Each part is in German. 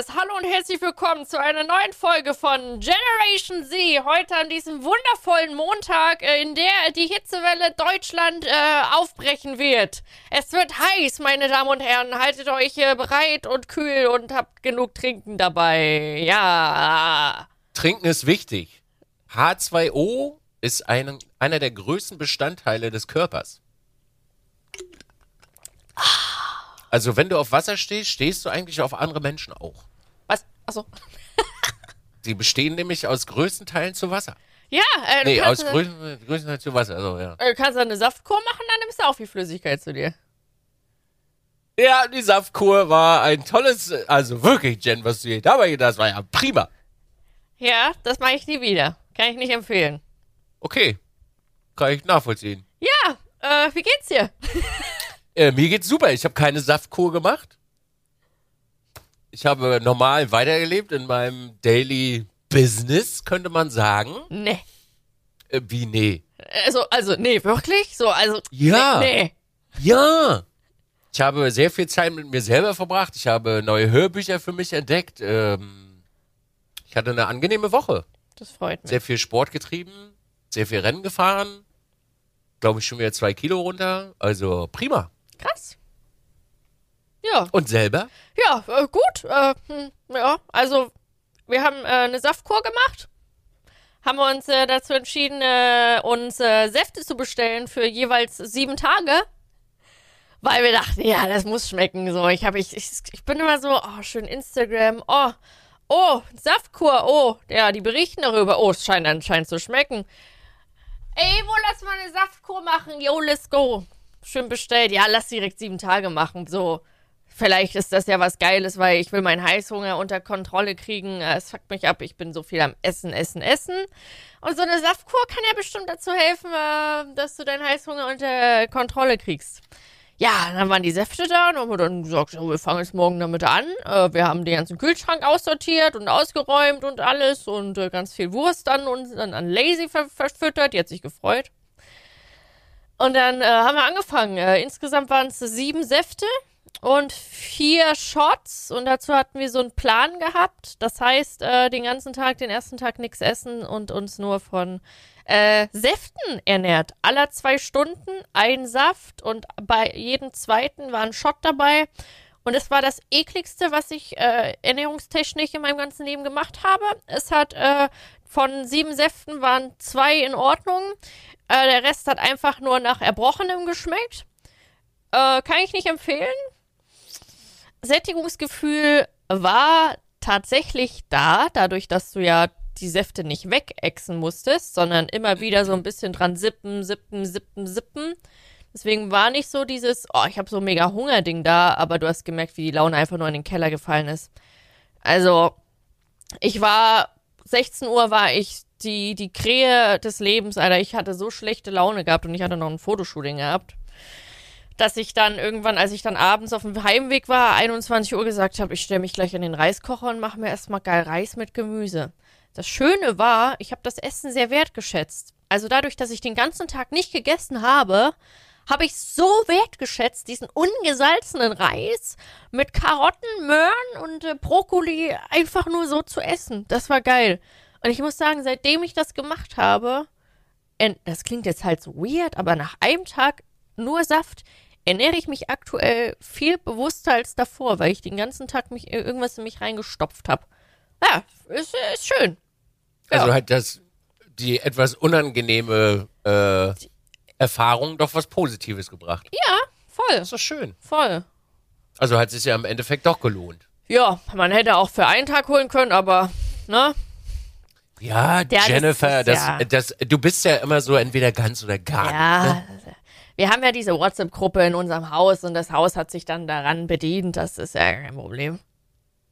Yes, hallo und herzlich willkommen zu einer neuen Folge von Generation Z. Heute an diesem wundervollen Montag, äh, in der die Hitzewelle Deutschland äh, aufbrechen wird. Es wird heiß, meine Damen und Herren. Haltet euch äh, bereit und kühl und habt genug Trinken dabei. Ja. Trinken ist wichtig. H2O ist ein, einer der größten Bestandteile des Körpers. Also wenn du auf Wasser stehst, stehst du eigentlich auf andere Menschen auch. Achso. Die bestehen nämlich aus größten Teilen zu Wasser. Ja, äh, du Nee, aus kannst, größten, größten Teilen zu Wasser. Also, ja. äh, kannst eine Saftkur machen, dann nimmst du auch viel Flüssigkeit zu dir. ja, die Saftkur war ein tolles, also wirklich, Jen, was du hier dabei das war ja prima. Ja, das mache ich nie wieder. Kann ich nicht empfehlen. Okay, kann ich nachvollziehen. Ja, äh, wie geht's dir? Äh, mir geht's super. Ich habe keine Saftkur gemacht. Ich habe normal weitergelebt in meinem Daily Business, könnte man sagen. Nee. Äh, wie nee? Also, also, nee, wirklich? So, also. Ja. Nee. Ja. Ich habe sehr viel Zeit mit mir selber verbracht. Ich habe neue Hörbücher für mich entdeckt. Ähm, ich hatte eine angenehme Woche. Das freut mich. Sehr viel Sport getrieben, sehr viel Rennen gefahren. Glaube ich schon wieder zwei Kilo runter. Also prima. Krass. Ja, Und selber? ja, äh, gut. Äh, hm, ja, also, wir haben äh, eine Saftkur gemacht. Haben wir uns äh, dazu entschieden, äh, uns äh, Säfte zu bestellen für jeweils sieben Tage. Weil wir dachten, ja, das muss schmecken. So, ich habe ich, ich, ich bin immer so, oh, schön Instagram, oh, oh, Saftkur, oh, ja, die berichten darüber, oh, es scheint anscheinend zu schmecken. Ey, wo lass mal eine Saftkur machen? Yo, let's go. Schön bestellt. Ja, lass direkt sieben Tage machen. So, vielleicht ist das ja was Geiles, weil ich will meinen Heißhunger unter Kontrolle kriegen. Äh, Es fuckt mich ab. Ich bin so viel am Essen, Essen, Essen. Und so eine Saftkur kann ja bestimmt dazu helfen, äh, dass du deinen Heißhunger unter Kontrolle kriegst. Ja, dann waren die Säfte da und haben dann gesagt, wir fangen jetzt morgen damit an. Äh, wir haben den ganzen Kühlschrank aussortiert und ausgeräumt und alles und ganz viel Wurst dann und dann an Lazy ver verfüttert. Die hat sich gefreut. Und dann äh, haben wir angefangen. Äh, insgesamt waren es sieben Säfte und vier Shots. Und dazu hatten wir so einen Plan gehabt. Das heißt, äh, den ganzen Tag, den ersten Tag nichts essen und uns nur von äh, Säften ernährt. Aller zwei Stunden ein Saft und bei jedem zweiten war ein Shot dabei. Und es war das ekligste, was ich äh, ernährungstechnisch in meinem ganzen Leben gemacht habe. Es hat äh, von sieben Säften waren zwei in Ordnung. Äh, der Rest hat einfach nur nach Erbrochenem geschmeckt. Äh, kann ich nicht empfehlen. Sättigungsgefühl war tatsächlich da, dadurch, dass du ja die Säfte nicht wegexen musstest, sondern immer wieder so ein bisschen dran sippen, sippen, sippen, sippen. Deswegen war nicht so dieses, oh, ich habe so mega Hunger-Ding da, aber du hast gemerkt, wie die Laune einfach nur in den Keller gefallen ist. Also, ich war, 16 Uhr war ich die, die Krähe des Lebens, Alter. Ich hatte so schlechte Laune gehabt und ich hatte noch ein Fotoshooting gehabt, dass ich dann irgendwann, als ich dann abends auf dem Heimweg war, 21 Uhr gesagt habe, ich stelle mich gleich in den Reiskocher und mache mir erstmal geil Reis mit Gemüse. Das Schöne war, ich habe das Essen sehr wertgeschätzt. Also dadurch, dass ich den ganzen Tag nicht gegessen habe, habe ich so wertgeschätzt, diesen ungesalzenen Reis mit Karotten, Möhren und äh, Brokkoli einfach nur so zu essen. Das war geil. Und ich muss sagen, seitdem ich das gemacht habe, das klingt jetzt halt so weird, aber nach einem Tag nur Saft ernähre ich mich aktuell viel bewusster als davor, weil ich den ganzen Tag mich äh, irgendwas in mich reingestopft habe. Ja, ist, ist schön. Also Ja. hat das die etwas unangenehme äh, Erfahrung doch was Positives gebracht. Ja, voll, Das ist doch schön. voll. Also hat es sich ja im Endeffekt doch gelohnt. Ja, man hätte auch für einen Tag holen können, aber, ne? Ja, das Jennifer, ist das, ja- das, du bist ja immer so entweder ganz oder gar. Ja. Ne? Wir haben ja diese WhatsApp-Gruppe in unserem Haus und das Haus hat sich dann daran bedient. Das ist ja kein Problem.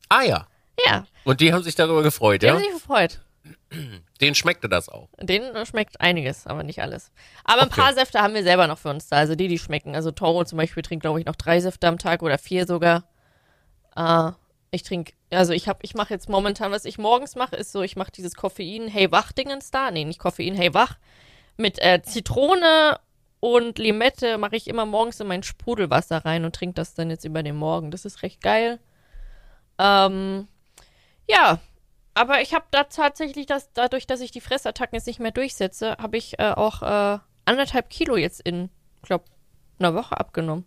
Ah ja. Ja, Und die haben sich darüber gefreut, die ja? haben sich gefreut. Denen schmeckte das auch. Denen äh, schmeckt einiges, aber nicht alles. Aber ein Okay. paar Säfte haben wir selber noch für uns da. Also die, die schmecken. Also Toro zum Beispiel trinkt, glaube ich, noch drei Säfte am Tag oder vier sogar. Äh, ich trinke, also ich habe, ich mache jetzt momentan, was ich morgens mache, ist so, ich mache dieses Koffein Hey Wach Dingens da. Nee, nicht Koffein Hey Wach. Mit äh, Zitrone und Limette mache ich immer morgens in mein Sprudelwasser rein und trinke das dann jetzt über den Morgen. Das ist recht geil. Ähm, Ja, aber ich habe da tatsächlich, das, dadurch, dass ich die Fressattacken jetzt nicht mehr durchsetze, habe ich äh, auch äh, anderthalb Kilo jetzt in, glaube einer Woche abgenommen.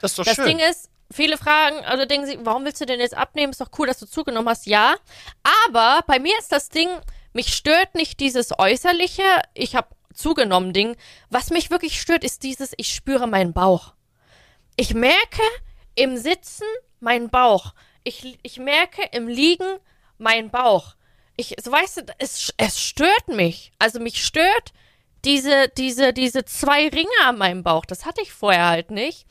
Das ist doch Das schön. Ding ist, viele fragen, also denken sie, warum willst du denn jetzt abnehmen? Ist doch cool, dass du zugenommen hast. Ja, aber bei mir ist das Ding, mich stört nicht dieses äußerliche, ich habe zugenommen Ding. Was mich wirklich stört, ist dieses, ich spüre meinen Bauch. Ich merke im Sitzen meinen Bauch. Ich, ich merke im Liegen meinen Bauch. Ich, so weißt du, es, es stört mich. Also mich stört diese, diese, diese zwei Ringe an meinem Bauch. Das hatte ich vorher halt nicht.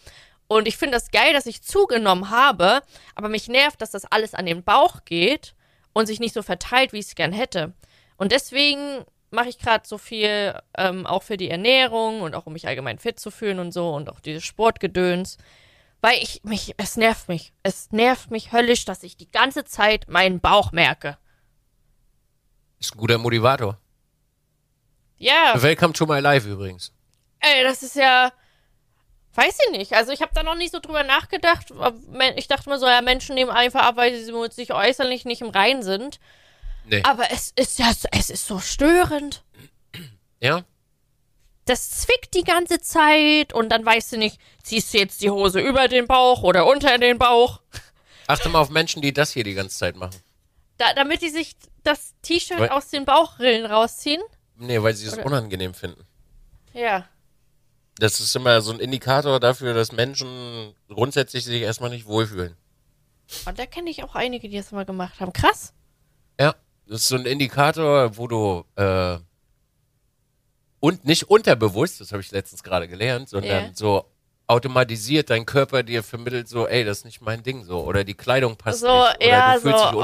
Und ich finde das geil, dass ich zugenommen habe, aber mich nervt, dass das alles an den Bauch geht und sich nicht so verteilt, wie ich es gern hätte. Und deswegen mache ich gerade so viel ähm, auch für die Ernährung und auch um mich allgemein fit zu fühlen und so und auch dieses Sportgedöns. Weil ich mich, es nervt mich. Es nervt mich höllisch, dass ich die ganze Zeit meinen Bauch merke. Ist ein guter Motivator. Ja, Welcome to my life übrigens. ey, das ist ja. Weiß ich nicht. Also ich habe da noch nicht so drüber nachgedacht. Ich dachte mir so, ja, Menschen nehmen einfach ab, weil sie sich äußerlich nicht im Reinen sind. Nee. Aber es ist ja, es ist so störend. Ja? Das zwickt die ganze Zeit und dann weißt du nicht, ziehst du jetzt die Hose über den Bauch oder unter den Bauch. Achte mal auf Menschen, die das hier die ganze Zeit machen. Da, damit die sich das T-Shirt aus den Bauchrillen rausziehen. Nee, weil sie es unangenehm finden. Ja. Das ist immer so ein Indikator dafür, dass Menschen grundsätzlich sich erstmal nicht wohlfühlen. Und da kenne ich auch einige, die das mal gemacht haben. Krass. Ja. Das ist so ein Indikator, wo du äh, und nicht unterbewusst, das habe ich letztens gerade gelernt, sondern Ja. so automatisiert dein Körper dir vermittelt so, ey, das ist nicht mein Ding so oder die Kleidung passt So, nicht oder ja, du so, fühlst dich unwohl.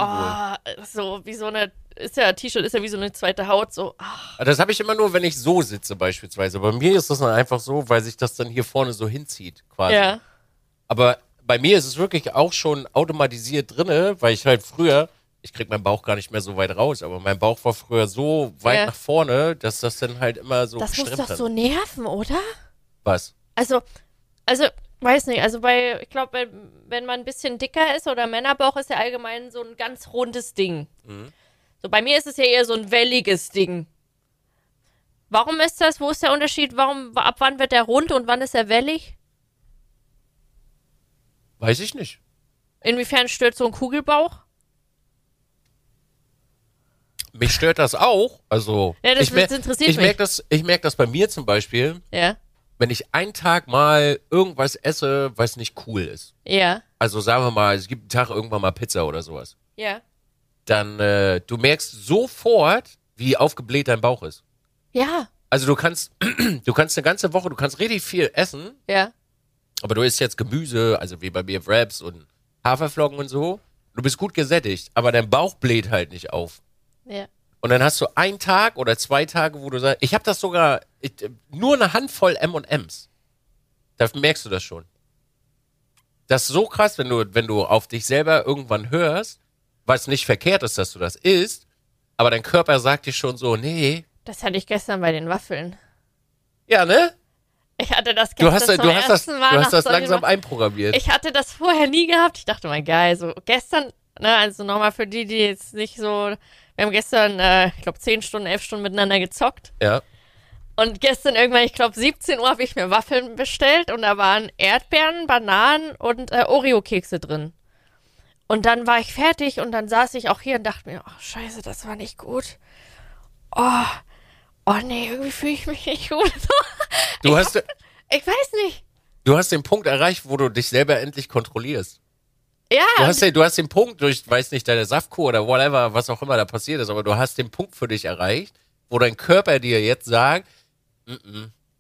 oh, so wie so eine, ist ja, T-Shirt ist ja wie so eine zweite Haut, so, ah, Das habe ich immer nur, wenn ich so sitze beispielsweise. Bei mir ist das dann einfach so, weil sich das dann hier vorne so hinzieht quasi. ja. Aber bei mir ist es wirklich auch schon automatisiert drinne, weil ich halt früher, ich krieg meinen Bauch gar nicht mehr so weit raus, aber mein Bauch war früher so weit Ja. nach vorne, dass das dann halt immer so Das muss doch hat. so nerven, oder? Was? Also, also, weiß nicht, also bei, ich glaube, wenn, wenn man ein bisschen dicker ist oder Männerbauch ist ja allgemein so ein ganz rundes Ding. Mhm. So, bei mir ist es ja eher so ein welliges Ding. Warum ist das? Wo ist der Unterschied? Warum, ab wann wird der rund und wann ist er wellig? Weiß ich nicht. Inwiefern stört so ein Kugelbauch? Mich stört das auch. Also, Ja, das- ich, mer- das ich merke das, ich merk das bei mir zum Beispiel, Ja. wenn ich einen Tag mal irgendwas esse, was nicht cool ist. Ja. Also sagen wir mal, es gibt einen Tag irgendwann mal Pizza oder sowas. Ja. Dann, äh, du merkst sofort, wie aufgebläht dein Bauch ist. Ja. Also du kannst, du kannst eine ganze Woche, du kannst richtig viel essen, Ja. aber du isst jetzt Gemüse, also wie bei mir Wraps und Haferflocken und so. Du bist gut gesättigt, aber dein Bauch bläht halt nicht auf. Ja. Und dann hast du einen Tag oder zwei Tage, wo du sagst, ich habe das sogar, ich, nur eine Handvoll M&M's. Da merkst du das schon. Das ist so krass, wenn du, wenn du auf dich selber irgendwann hörst, was nicht verkehrt ist, dass du das isst, aber dein Körper sagt dir schon so, nee, Das hatte ich gestern bei den Waffeln. ja, ne? Ich hatte das gestern Du hast, zum du hast das, ersten du Mal hast nach das langsam Waffeln- einprogrammiert. Ich hatte das vorher nie gehabt. Ich dachte mal, geil, so gestern, ne, also nochmal für die, die jetzt nicht so, wir haben gestern, äh, ich glaube, 10 Stunden, 11 Stunden miteinander gezockt. ja. Und gestern irgendwann, ich glaube, 17 Uhr habe ich mir Waffeln bestellt und da waren Erdbeeren, Bananen und äh, Oreo-Kekse drin. Und dann war ich fertig und dann saß ich auch hier und dachte mir, oh scheiße, das war nicht gut. Oh, oh nee, irgendwie fühle ich mich nicht gut. Du hast, ich weiß nicht. du hast den Punkt erreicht, wo du dich selber endlich kontrollierst. Ja, Du hast, den, du hast den Punkt durch, weiß nicht, deine Saftkur oder whatever, was auch immer da passiert ist, aber du hast den Punkt für dich erreicht, wo dein Körper dir jetzt sagt,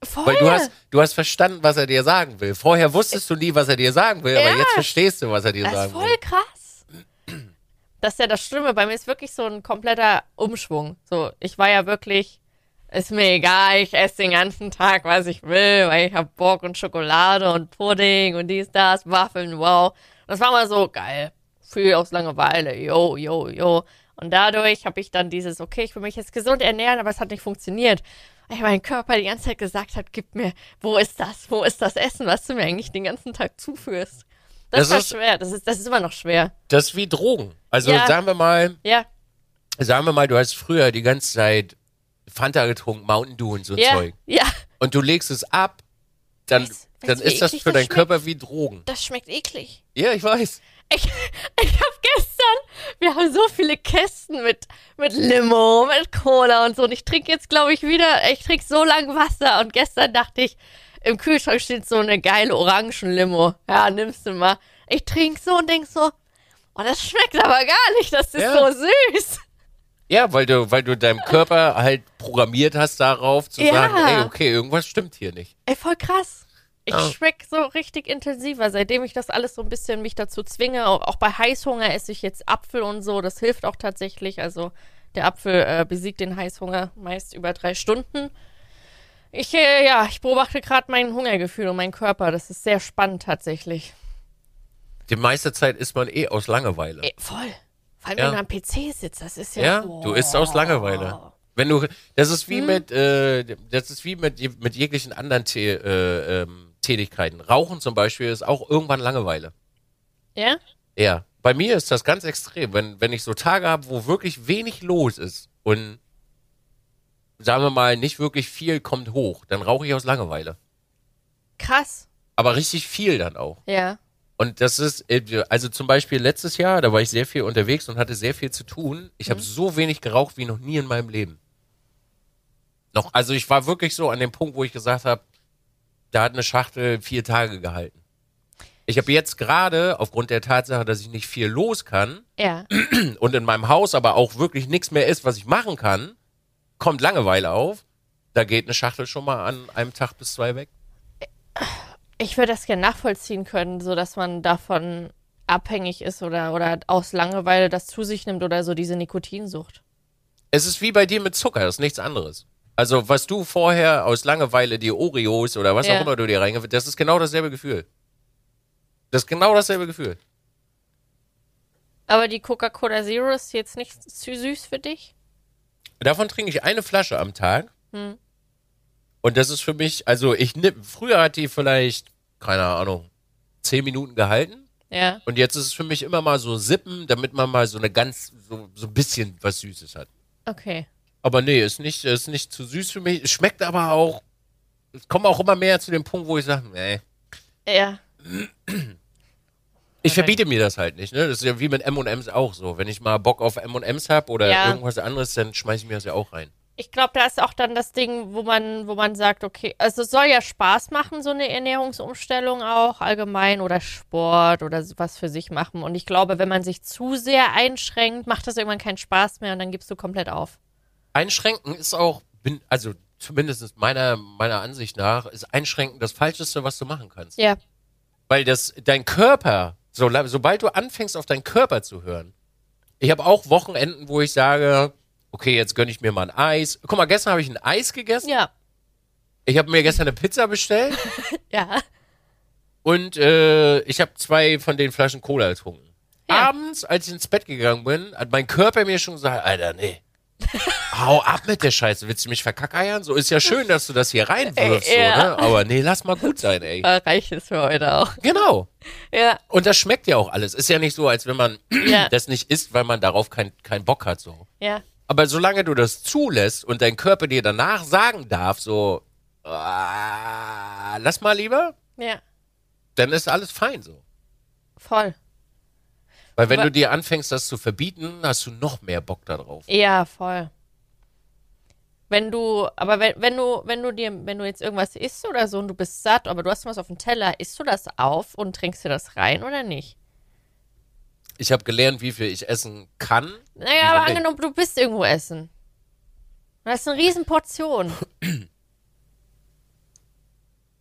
voll. weil du hast, du hast verstanden, was er dir sagen will. Vorher wusstest du nie, was er dir sagen will, aber Ja. jetzt verstehst du, was er dir Das ist sagen voll will. krass. Das ist ja das Schlimme. Bei mir ist wirklich so ein kompletter Umschwung. So, ich war ja wirklich, ist mir egal, ich esse den ganzen Tag, was ich will, weil ich hab Bock und Schokolade und Pudding und dies, das, Waffeln, wow. Das war mal so geil. Viel aus Langeweile, yo, yo, yo. Und dadurch habe ich dann dieses, okay, ich will mich jetzt gesund ernähren, aber es hat nicht funktioniert. Weil mein Körper die ganze Zeit gesagt hat, gib mir, wo ist das? Wo ist das Essen, was du mir eigentlich den ganzen Tag zuführst? Das, Das war ist- schwer. Das ist, das ist immer noch schwer. Das ist wie Drogen. Also Ja. sagen wir mal, Ja. sagen wir mal, du hast früher die ganze Zeit Fanta getrunken, Mountain Dew und so Ja. Zeug. Ja. Und du legst es ab, dann, Weißt- dann ist das eklig für das deinen? Körper wie Drogen. Das schmeckt eklig. Ja, ich weiß. Ich, ich habe gestern, wir haben so viele Kästen mit, mit Limo, mit Cola und so. Und ich trinke jetzt, glaube ich, wieder, ich trinke so lang Wasser. Und gestern dachte ich, im Kühlschrank steht so eine geile Orangenlimo. Ja, nimmst du mal. Ich trinke so und denk so, oh, das schmeckt aber gar nicht. Das ist Ja. so süß. Ja, weil du, weil du deinem Körper halt programmiert hast darauf zu Ja. sagen, ey, okay, irgendwas stimmt hier nicht. Ey, voll krass. Ich Ja. schmeck so richtig intensiver, seitdem ich das alles so ein bisschen mich dazu zwinge. Auch, auch bei Heißhunger esse ich jetzt Apfel und so. Das hilft auch tatsächlich. Also der Apfel äh, besiegt den Heißhunger meist über drei Stunden. Ich, äh, ja, ich beobachte gerade mein Hungergefühl und meinen Körper. Das ist sehr spannend tatsächlich. Die meiste Zeit isst man eh aus Langeweile. Ey, voll. Vor allem, Ja. wenn du am PC sitzt, das ist ja. Ja, du isst aus Langeweile. Wenn du, das ist wie mit, äh, das ist wie mit, mit jeglichen anderen Tä äh, ähm, Tätigkeiten. Rauchen zum Beispiel ist auch irgendwann Langeweile. Ja? Ja, bei mir ist das ganz extrem. Wenn, wenn ich so Tage habe, wo wirklich wenig los ist und sagen wir mal, nicht wirklich viel kommt hoch, dann rauche ich aus Langeweile. Krass. Aber richtig viel dann auch. Ja. Und das ist, also zum Beispiel letztes Jahr, da war ich sehr viel unterwegs und hatte sehr viel zu tun. Ich habe so wenig geraucht wie noch nie in meinem Leben. Noch, also ich war wirklich so an dem Punkt, wo ich gesagt habe, da hat eine Schachtel vier Tage gehalten. Ich habe jetzt gerade, aufgrund der Tatsache, dass ich nicht viel los kann Ja. und in meinem Haus aber auch wirklich nichts mehr ist, was ich machen kann, kommt Langeweile auf. Da geht eine Schachtel schon mal an einem Tag bis zwei weg. Ich würde das gerne nachvollziehen können, so dass man davon abhängig ist oder, oder aus Langeweile das zu sich nimmt oder so diese Nikotinsucht. Es ist wie bei dir mit Zucker, das ist nichts anderes. Also, was du vorher aus Langeweile die Oreos oder was Ja. auch immer du dir reingefüllt das ist genau dasselbe Gefühl. Das ist genau dasselbe Gefühl. Aber die Coca-Cola Zero ist jetzt nicht zu süß für dich? Davon trinke ich eine Flasche am Tag. Hm. Und das ist für mich, also ich nimm, früher hat die vielleicht, keine Ahnung, zehn Minuten gehalten. Ja. Und jetzt ist es für mich immer mal so sippen, damit man mal so eine ganz, so, so ein bisschen was Süßes hat. Okay. Aber nee, ist nicht, ist nicht zu süß für mich. Es schmeckt aber auch, es kommt auch immer mehr zu dem Punkt, wo ich sage, nee, Ja. Ich verbiete mir das halt nicht, ne? Das ist ja wie mit M&M's auch so. Wenn ich mal Bock auf M&M's hab oder Ja. irgendwas anderes, dann schmeiß ich mir das ja auch rein. Ich glaube, da ist auch dann das Ding, wo man, wo man sagt, okay, also es soll ja Spaß machen, so eine Ernährungsumstellung auch allgemein oder Sport oder was für sich machen. Und ich glaube, wenn man sich zu sehr einschränkt, macht das irgendwann keinen Spaß mehr und dann gibst du komplett auf. Einschränken ist auch, bin, also zumindest meiner, meiner Ansicht nach, ist Einschränken das Falscheste, was du machen kannst. Ja. Weil das, dein Körper, so, sobald du anfängst, auf deinen Körper zu hören. Ich habe auch Wochenenden, wo ich sage, okay, jetzt gönne ich mir mal ein Eis. Guck mal, gestern habe ich ein Eis gegessen. Ja. Ich habe mir gestern eine Pizza bestellt Ja. und äh, ich habe zwei von den Flaschen Cola getrunken. Ja. Abends, als ich ins Bett gegangen bin, hat mein Körper mir schon gesagt, Alter, nee. Hau ab mit der Scheiße. Willst du mich verkackeiern? So ist ja schön, dass du das hier reinwirfst, Äh, ja. so, ne? Aber nee, lass mal gut sein, ey. Reicht es für heute auch. Genau. Ja. Und das schmeckt ja auch alles. Ist ja nicht so, als wenn man Ja. das nicht isst, weil man darauf keinen keinen Bock hat, so. Ja. Aber solange du das zulässt und dein Körper dir danach sagen darf, so, ah, lass mal lieber, Ja. dann ist alles fein, so. Voll. Weil wenn Aber- du dir anfängst, das zu verbieten, hast du noch mehr Bock darauf. Ja, voll. Wenn du, aber wenn, wenn du, wenn du dir, wenn du jetzt irgendwas isst oder so und du bist satt, aber du hast was auf dem Teller, isst du das auf und trinkst dir das rein oder nicht? Ich habe gelernt, wie viel ich essen kann. Naja, aber nicht? angenommen, du bist irgendwo essen. Das ist eine Riesenportion.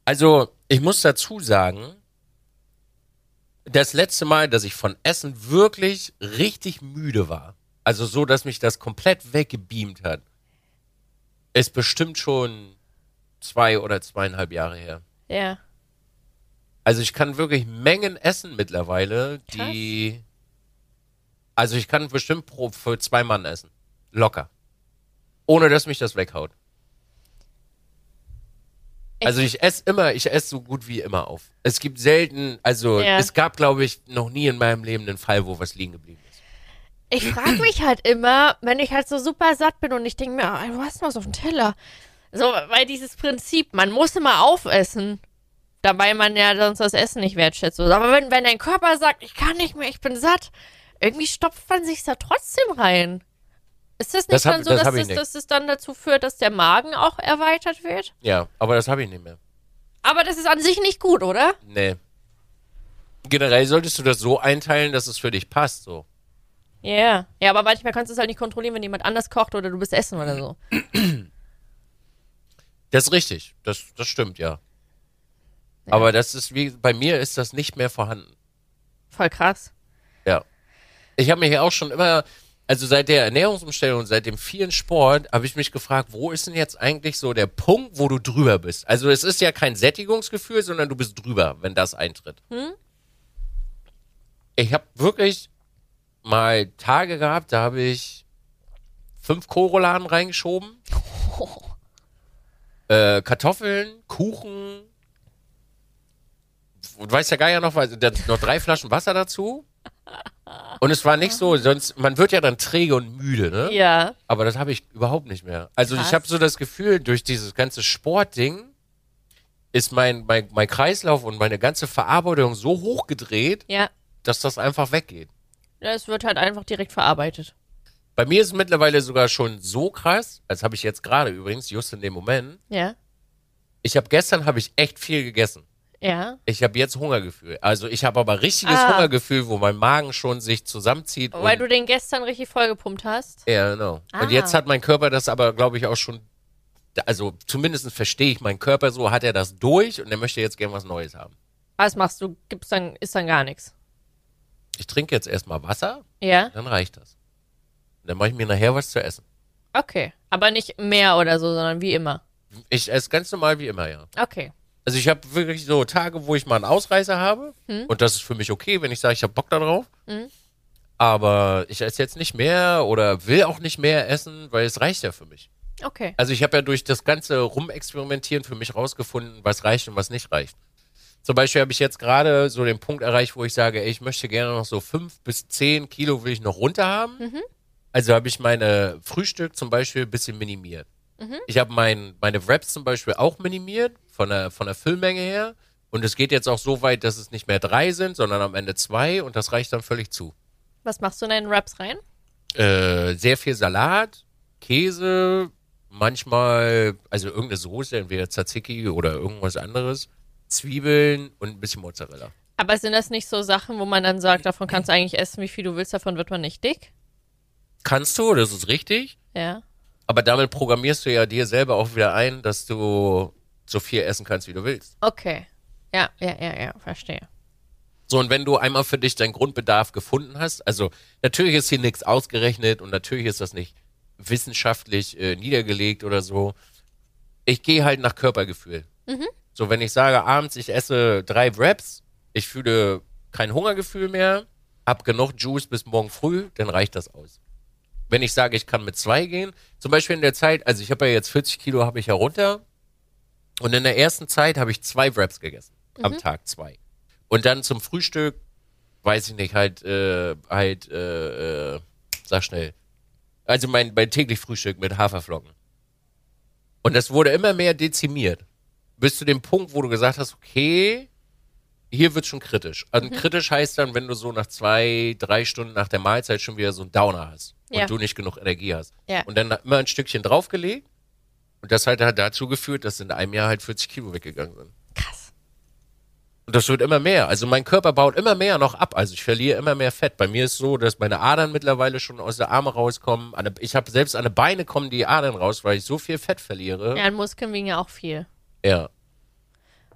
Also, ich muss dazu sagen, das letzte Mal, dass ich von Essen wirklich richtig müde war, also so, dass mich das komplett weggebeamt hat, ist bestimmt schon zwei oder zweieinhalb Jahre her. Ja. Also ich kann wirklich Mengen essen mittlerweile, die. Also ich kann bestimmt pro, für zwei Mann essen. Locker. Ohne dass mich das weghaut. Also ich esse immer, ich esse so gut wie immer auf. Es gibt selten, also Ja. es gab, glaube ich, noch nie in meinem Leben einen Fall, wo was liegen geblieben ist. Ich frage mich halt immer, wenn ich halt so super satt bin und ich denke mir, ah, du hast noch was auf dem Teller. So, weil dieses Prinzip, man muss immer aufessen. Dabei man ja sonst das Essen nicht wertschätzt. Aber wenn, wenn dein Körper sagt, ich kann nicht mehr, ich bin satt, irgendwie stopft man sich da trotzdem rein. Ist das nicht Das hab- dann so, das dass, hab nicht. dass es dann dazu führt, dass der Magen auch erweitert wird? Ja, aber das habe ich nicht mehr. Aber das ist an sich nicht gut, oder? Nee. Generell solltest du das so einteilen, dass es für dich passt, so. Ja. Yeah. Ja, aber manchmal kannst du es halt nicht kontrollieren, wenn jemand anders kocht oder du bist essen oder so. Das ist richtig. Das, das stimmt, ja. Aber das ist wie, bei mir ist das nicht mehr vorhanden. Voll krass. Ja. Ich habe mich ja auch schon immer, also seit der Ernährungsumstellung und seit dem vielen Sport, habe ich mich gefragt, wo ist denn jetzt eigentlich so der Punkt, wo du drüber bist? Also es ist ja kein Sättigungsgefühl, sondern du bist drüber, wenn das eintritt. Ich habe wirklich mal Tage gehabt, da habe ich fünf Koroladen reingeschoben, äh, Kartoffeln, Kuchen, und weiß ja gar ja noch, dann noch drei Flaschen Wasser dazu. Und es war nicht so, sonst, man wird ja dann träge und müde, ne? Ja. Aber das habe ich überhaupt nicht mehr. Also Krass. ich habe so das Gefühl, durch dieses ganze Sportding ist mein, mein, mein Kreislauf und meine ganze Verarbeitung so hochgedreht, Ja. dass das einfach weggeht. Ja, Es wird halt einfach direkt verarbeitet. Bei mir ist es mittlerweile sogar schon so krass, als habe ich jetzt gerade übrigens, just in dem Moment, Ja. ich habe gestern habe ich echt viel gegessen. Ja. Ich habe jetzt Hungergefühl. Also ich habe aber richtiges Ah. Hungergefühl, wo mein Magen schon sich zusammenzieht. Weil du den gestern richtig vollgepumpt hast. Ja, genau. Ah. Und jetzt hat mein Körper das aber, glaube ich, auch schon. Also zumindest verstehe ich meinen Körper so, hat er das durch und er möchte jetzt gern was Neues haben. Was machst du? Gibt's dann, ist dann gar nichts. Ich trinke jetzt erstmal Wasser, Ja? dann reicht das. Und dann mache ich mir nachher was zu essen. Okay. Aber nicht mehr oder so, sondern wie immer. Ich esse ganz normal wie immer, ja. Okay. Also ich habe wirklich so Tage, wo ich mal einen Ausreißer habe und das ist für mich okay, wenn ich sage, ich habe Bock darauf. Aber ich esse jetzt nicht mehr oder will auch nicht mehr essen, weil es reicht ja für mich. Okay. Also ich habe ja durch das ganze Rumexperimentieren für mich rausgefunden, was reicht und was nicht reicht. Zum Beispiel habe ich jetzt gerade so den Punkt erreicht, wo ich sage, ey, ich möchte gerne noch so fünf bis zehn Kilo will ich noch runter haben. Also habe ich meine Frühstück zum Beispiel ein bisschen minimiert. Ich habe mein, meine Wraps zum Beispiel auch minimiert, von der, von der Füllmenge her. Und es geht jetzt auch so weit, dass es nicht mehr drei sind, sondern am Ende zwei und das reicht dann völlig zu. Was machst du in deinen Wraps rein? Äh, sehr viel Salat, Käse, manchmal, also irgendeine Soße, entweder Tzatziki oder irgendwas anderes, Zwiebeln und ein bisschen Mozzarella. Aber sind das nicht so Sachen, wo man dann sagt, davon kannst du eigentlich essen, wie viel du willst, davon wird man nicht dick? Kannst du, das ist richtig, Ja. Aber damit programmierst du ja dir selber auch wieder ein, dass du so viel essen kannst, wie du willst. Okay. Ja, ja, ja, ja, verstehe. So, und wenn du einmal für dich deinen Grundbedarf gefunden hast, also natürlich ist hier nichts ausgerechnet und natürlich ist das nicht wissenschaftlich äh, niedergelegt oder so. Ich gehe halt nach Körpergefühl. So, wenn ich sage, abends, ich esse drei Wraps, ich fühle kein Hungergefühl mehr, hab genug Juice bis morgen früh, dann reicht das aus. Wenn ich sage, ich kann mit zwei gehen, zum Beispiel in der Zeit, also ich habe ja jetzt 40 Kilo, habe ich ja runter und in der ersten Zeit habe ich zwei Wraps gegessen, am Tag zwei. Und dann zum Frühstück, weiß ich nicht, halt, äh, halt, äh, äh, sag schnell. Also mein, mein täglich Frühstück mit Haferflocken. Und das wurde immer mehr dezimiert. Bis zu dem Punkt, wo du gesagt hast, okay, hier wird schon kritisch. Also kritisch heißt dann, wenn du so nach zwei, drei Stunden nach der Mahlzeit schon wieder so einen Downer hast und Ja. du nicht genug Energie hast. Ja. Und dann immer ein Stückchen draufgelegt. Und das hat halt dazu geführt, dass in einem Jahr halt 40 Kilo weggegangen sind. Krass. Und das wird immer mehr. Also mein Körper baut immer mehr noch ab. Also ich verliere immer mehr Fett. Bei mir ist so, dass meine Adern mittlerweile schon aus der Arme rauskommen. An Ich habe selbst an den Beine kommen die Adern raus, weil ich so viel Fett verliere. Ja, und Muskeln wiegen ja auch viel. Ja.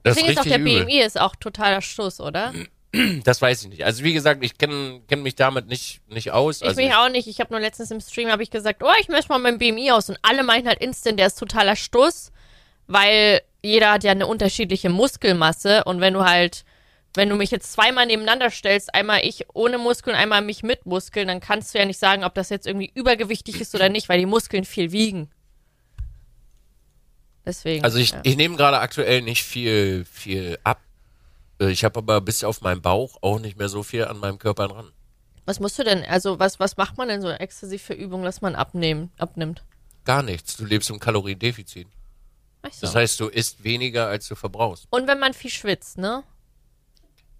Das Deswegen ist auch der übel. BMI ist auch totaler Stuss, oder? Das weiß ich nicht. Also wie gesagt, ich kenne kenn mich damit nicht, nicht aus. Ich Also mich auch nicht. Ich habe nur letztens im Stream habe ich gesagt, oh, ich möchte mal mein BMI aus und alle meinten halt instant, der ist totaler Stuss, weil jeder hat ja eine unterschiedliche Muskelmasse und wenn du halt wenn du mich jetzt zweimal nebeneinander stellst, einmal ich ohne Muskeln, einmal mich mit Muskeln, dann kannst du ja nicht sagen, ob das jetzt irgendwie übergewichtig ist oder nicht, weil die Muskeln viel wiegen. Deswegen. Also ich, ja. ich nehme gerade aktuell nicht viel, viel ab. Äh, Ich habe aber bis auf meinen Bauch auch nicht mehr so viel an meinem Körper dran. was musst du denn, also was, was macht man denn so exzessiv für Übungen, dass man abnehmen, abnimmt? Gar nichts. Du lebst im Kaloriendefizit. Ach so. Das heißt, du isst weniger, als du verbrauchst. Und wenn man viel schwitzt, ne?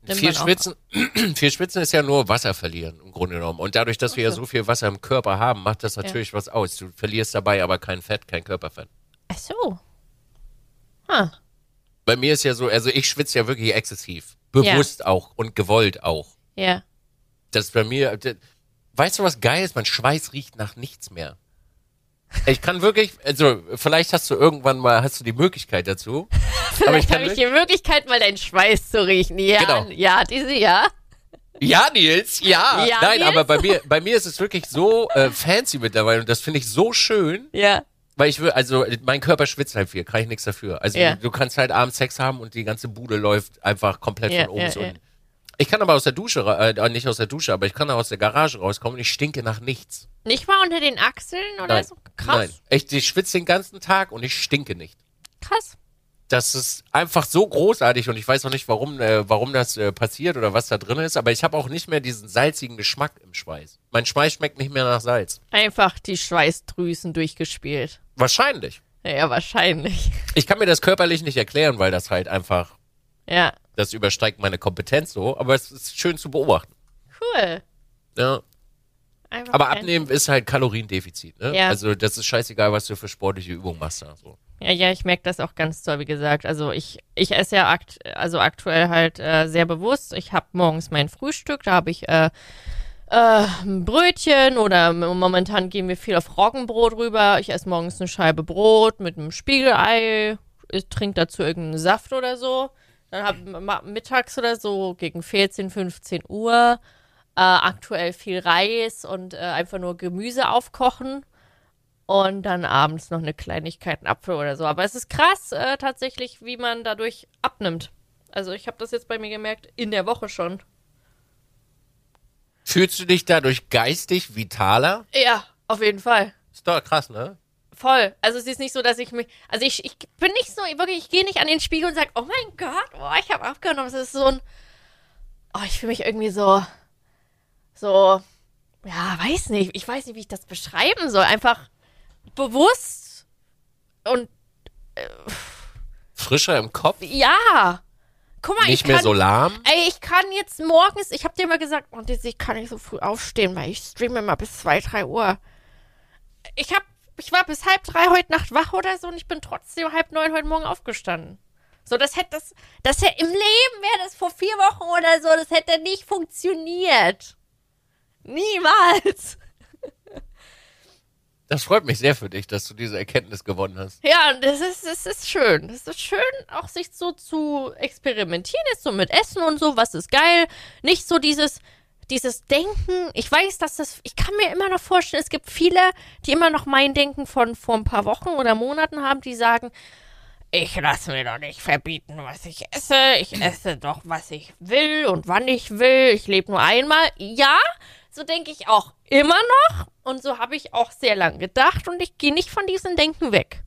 Nimmt Viel schwitzen, viel schwitzen ist ja nur Wasser verlieren im Grunde genommen. Und dadurch, dass wir ja so. viel Wasser im Körper haben, macht das natürlich was aus. Du verlierst dabei aber kein Fett, kein Körperfett. Ach so. Ah, Bei mir ist ja so, also ich schwitze ja wirklich exzessiv. Bewusst auch und gewollt auch. ja. Das ist bei mir, weißt du was geil ist? Mein Schweiß riecht nach nichts mehr. Ich kann wirklich, also vielleicht hast du irgendwann mal, hast du die Möglichkeit dazu. Vielleicht habe ich die Möglichkeit, mal deinen Schweiß zu riechen. Ja, Genau. ja, diese, ja. ja, Nils, ja. Ja, Nein, Nils? aber bei mir, bei mir ist es wirklich so äh, fancy mittlerweile und das finde ich so schön, Ja. Weil ich will, also mein Körper schwitzt halt viel, kann ich nichts dafür. Also Ja. du, kannst halt abends Sex haben und die ganze Bude läuft einfach komplett Ja, von oben ja, bis ja. unten. Ich kann aber aus der Dusche, ra- äh, nicht aus der Dusche, aber ich kann auch aus der Garage rauskommen und ich stinke nach nichts. Nicht mal unter den Achseln oder Nein. so? Krass. Nein. Ich, ich schwitze den ganzen Tag und ich stinke nicht. Krass. Das ist einfach so großartig und ich weiß auch nicht, warum, äh, warum das äh, passiert oder was da drin ist, aber ich habe auch nicht mehr diesen salzigen Geschmack im Schweiß. Mein Schweiß schmeckt nicht mehr nach Salz. Einfach die Schweißdrüsen durchgespielt. Wahrscheinlich. Ja, wahrscheinlich. Ich kann mir das körperlich nicht erklären, weil das halt einfach, Ja. das übersteigt meine Kompetenz so, aber es ist schön zu beobachten. Cool. Ja. Einfach Aber abnehmen ist halt Kaloriendefizit, ne? Ja. Also das ist scheißegal, was du für sportliche Übungen machst. da, So. Ja, ja, ich merke das auch ganz toll, wie gesagt. Also ich, ich esse ja akt, also aktuell halt äh, sehr bewusst. Ich habe morgens mein Frühstück, da habe ich äh, äh, ein Brötchen oder momentan gehen wir viel auf Roggenbrot rüber. Ich esse morgens eine Scheibe Brot mit einem Spiegelei, ich trinke dazu irgendeinen Saft oder so. Dann habe mittags oder so gegen 14, 15 Uhr äh, aktuell viel Reis und äh, einfach nur Gemüse aufkochen. Und dann abends noch eine Kleinigkeit, einen Apfel oder so. Aber es ist krass äh, tatsächlich, wie man dadurch abnimmt. Also ich habe das jetzt bei mir gemerkt, in der Woche schon. Fühlst du dich dadurch geistig vitaler? Ja, auf jeden Fall. Ist doch krass, ne? Voll. Also es ist nicht so, dass ich mich. Also ich, ich bin nicht so, wirklich, ich gehe nicht an den Spiegel und sage, oh mein Gott, oh, ich habe abgenommen. Es ist so ein. Oh, ich fühle mich irgendwie so. So. Ja, weiß nicht. Ich weiß nicht, wie ich das beschreiben soll. Einfach bewusst und Frischer im Kopf, ja. Guck mal, nicht ich mehr kann, so lahm. Ey, ich kann jetzt morgens, ich hab dir mal gesagt, und jetzt, ich kann nicht so früh aufstehen, weil ich streame immer bis zwei, drei Uhr. Ich hab, ich war bis halb drei heute Nacht wach oder so und ich bin trotzdem halb neun heute Morgen aufgestanden. So, das hätte das, das hätte, im Leben wäre das vor vier Wochen oder so, das hätte nicht funktioniert. Niemals. Das freut mich sehr für dich, dass du diese Erkenntnis gewonnen hast. Ja, und das ist, das ist schön. Das ist schön, auch sich so zu experimentieren, jetzt so mit Essen und so, was ist geil. Nicht so dieses, dieses Denken. Ich weiß, dass das, ich kann mir immer noch vorstellen, es gibt viele, die immer noch mein Denken von vor ein paar Wochen oder Monaten haben, die sagen, ich lasse mir doch nicht verbieten, was ich esse. Ich esse doch, was ich will und wann ich will. Ich lebe nur einmal. Ja, so denke ich auch immer noch. Und so habe ich auch sehr lange gedacht. Und ich gehe nicht von diesem Denken weg.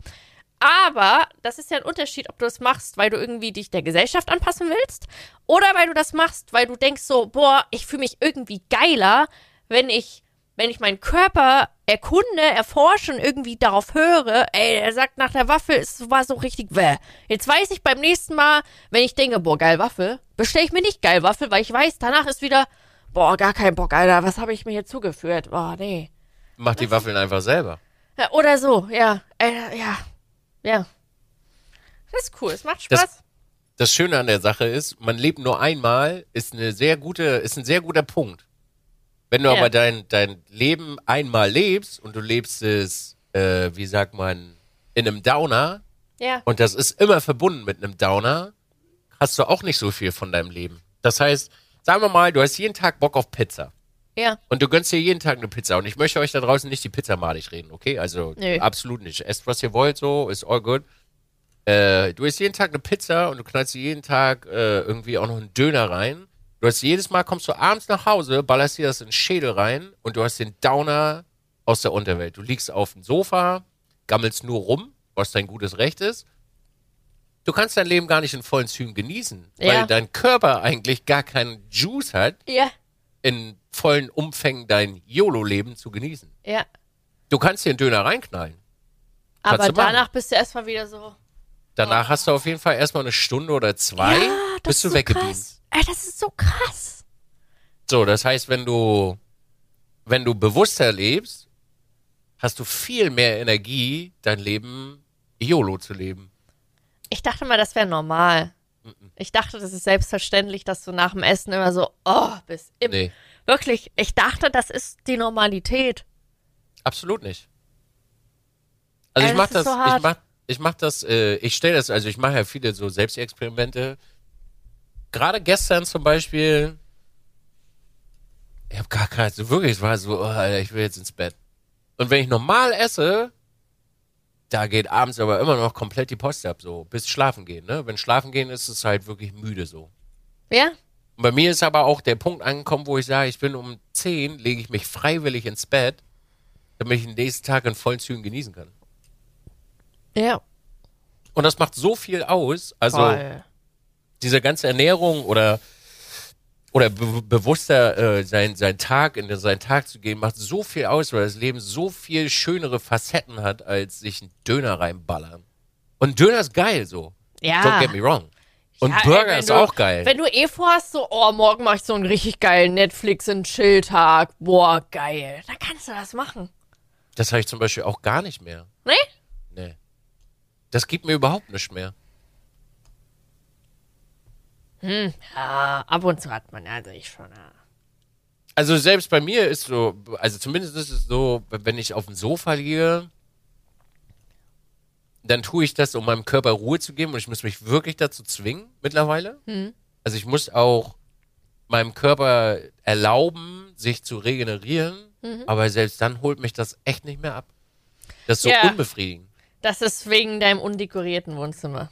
Aber das ist ja ein Unterschied, ob du das machst, weil du irgendwie dich der Gesellschaft anpassen willst oder weil du das machst, weil du denkst so, boah, ich fühle mich irgendwie geiler, wenn ich, wenn ich meinen Körper erkunde, erforsche und irgendwie darauf höre, ey, er sagt nach der Waffel, es war so richtig wäh. Jetzt weiß ich beim nächsten Mal, wenn ich denke, boah, geil Waffel, bestelle ich mir nicht geil Waffel, weil ich weiß, danach ist wieder, boah, gar kein Bock, Alter, was habe ich mir hier zugeführt? Boah, nee. Mach die Waffeln einfach selber. Ja, oder so, ja, äh, ja, ja. Das ist cool, es macht Das- Spaß. Das Schöne an der Sache ist, man lebt nur einmal, ist eine sehr gute, ist ein sehr guter Punkt. Wenn du Ja. aber dein, dein Leben einmal lebst und du lebst es, äh, wie sagt man, in einem Downer ja. und das ist immer verbunden mit einem Downer, hast du auch nicht so viel von deinem Leben. Das heißt, sagen wir mal, du hast jeden Tag Bock auf Pizza. Ja, Und du gönnst dir jeden Tag eine Pizza. Und ich möchte euch da draußen nicht die Pizza madig reden, okay? Also Nö. absolut nicht. Esst, was ihr wollt, so, ist all good. Äh, du isst jeden Tag eine Pizza und du knallst dir jeden Tag äh, irgendwie auch noch einen Döner rein. Du hast jedes Mal, kommst du abends nach Hause, ballerst dir das in den Schädel rein und du hast den Downer aus der Unterwelt. Du liegst auf dem Sofa, gammelst nur rum was dein gutes Recht ist, du kannst dein Leben gar nicht in vollen Zügen genießen, Ja. weil dein Körper eigentlich gar keinen Juice hat, Ja, in vollen Umfängen dein YOLO-Leben zu genießen. ja. Du kannst dir einen Döner reinknallen. Aber danach bist du erstmal wieder so. Danach hast du auf jeden Fall erstmal eine Stunde oder zwei, ja, bist du so weggebeamt. Ey, das ist so krass. So, das heißt, wenn du, wenn du bewusster lebst, hast du viel mehr Energie, dein Leben YOLO zu leben. Ich dachte mal, das wäre normal. Ich dachte, das ist selbstverständlich, dass du nach dem Essen immer so, oh, bist. Im Nee, Wirklich, ich dachte, das ist die Normalität. absolut nicht. Also ich Ey, mach das so ich mach, ich mach das, äh, ich stelle das, also ich mache ja viele so Selbstexperimente. Gerade gestern zum Beispiel, ich habe gar kein, so wirklich, es war so, oh, Alter, ich will jetzt ins Bett. Und wenn ich normal esse, da geht abends aber immer noch komplett die Post ab, so, bis schlafen gehen, ne? Wenn schlafen gehen ist es halt wirklich müde so. Ja? Und bei mir ist aber auch der Punkt angekommen, wo ich sage, ich bin um 10, lege ich mich freiwillig ins Bett, damit ich den nächsten Tag in vollen Zügen genießen kann. Ja. Und das macht so viel aus. Also Voll. diese ganze Ernährung oder oder be bewusster äh, sein, sein Tag in seinen Tag zu gehen, macht so viel aus, weil das Leben so viel schönere Facetten hat, als sich einen Döner reinballern. Und Döner ist geil so. Ja. Don't get me wrong. Und Ja, ey, Burger wenn ist du- auch geil. Wenn du eh vorhast, so, oh, morgen mache ich so einen richtig geilen Netflix- und Chill-Tag. Boah, geil. Dann kannst du das machen. Das habe ich zum Beispiel auch gar nicht mehr. Ne? Nee. Das gibt mir überhaupt nichts mehr. Ja, ab und zu hat man, also ich schon, ja. Also selbst bei mir ist so, also zumindest ist es so, wenn ich auf dem Sofa liege, dann tue ich das, um meinem Körper Ruhe zu geben und ich muss mich wirklich dazu zwingen mittlerweile. Also ich muss auch meinem Körper erlauben, sich zu regenerieren, aber selbst dann holt mich das echt nicht mehr ab. Das ist so Ja. unbefriedigend. Das ist wegen deinem undekorierten Wohnzimmer.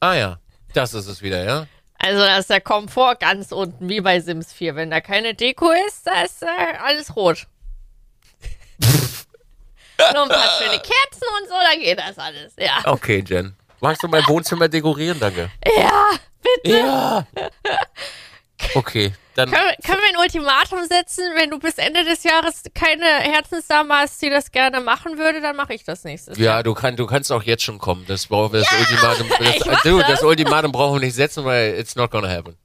Ah ja, das ist es wieder, ja? Also da ist der Komfort ganz unten, wie bei Sims 4. Wenn da keine Deko ist, da ist äh, alles rot. Nur ein paar schöne Kerzen und so, dann geht das alles. Ja. Okay, Jen. Magst du mein Wohnzimmer dekorieren, danke? Ja, bitte. Ja. Okay, dann Können, wir- können wir ein Ultimatum setzen? Wenn du bis Ende des Jahres keine Herzensdame hast, die das gerne machen würde, dann mache ich das nächstes Ja, Jahr. du, kann, du kannst auch jetzt schon kommen. Das brauchen wir das Ultimatum. ich Das, du, das. das Ultimatum brauchen wir nicht setzen, weil it's not gonna happen.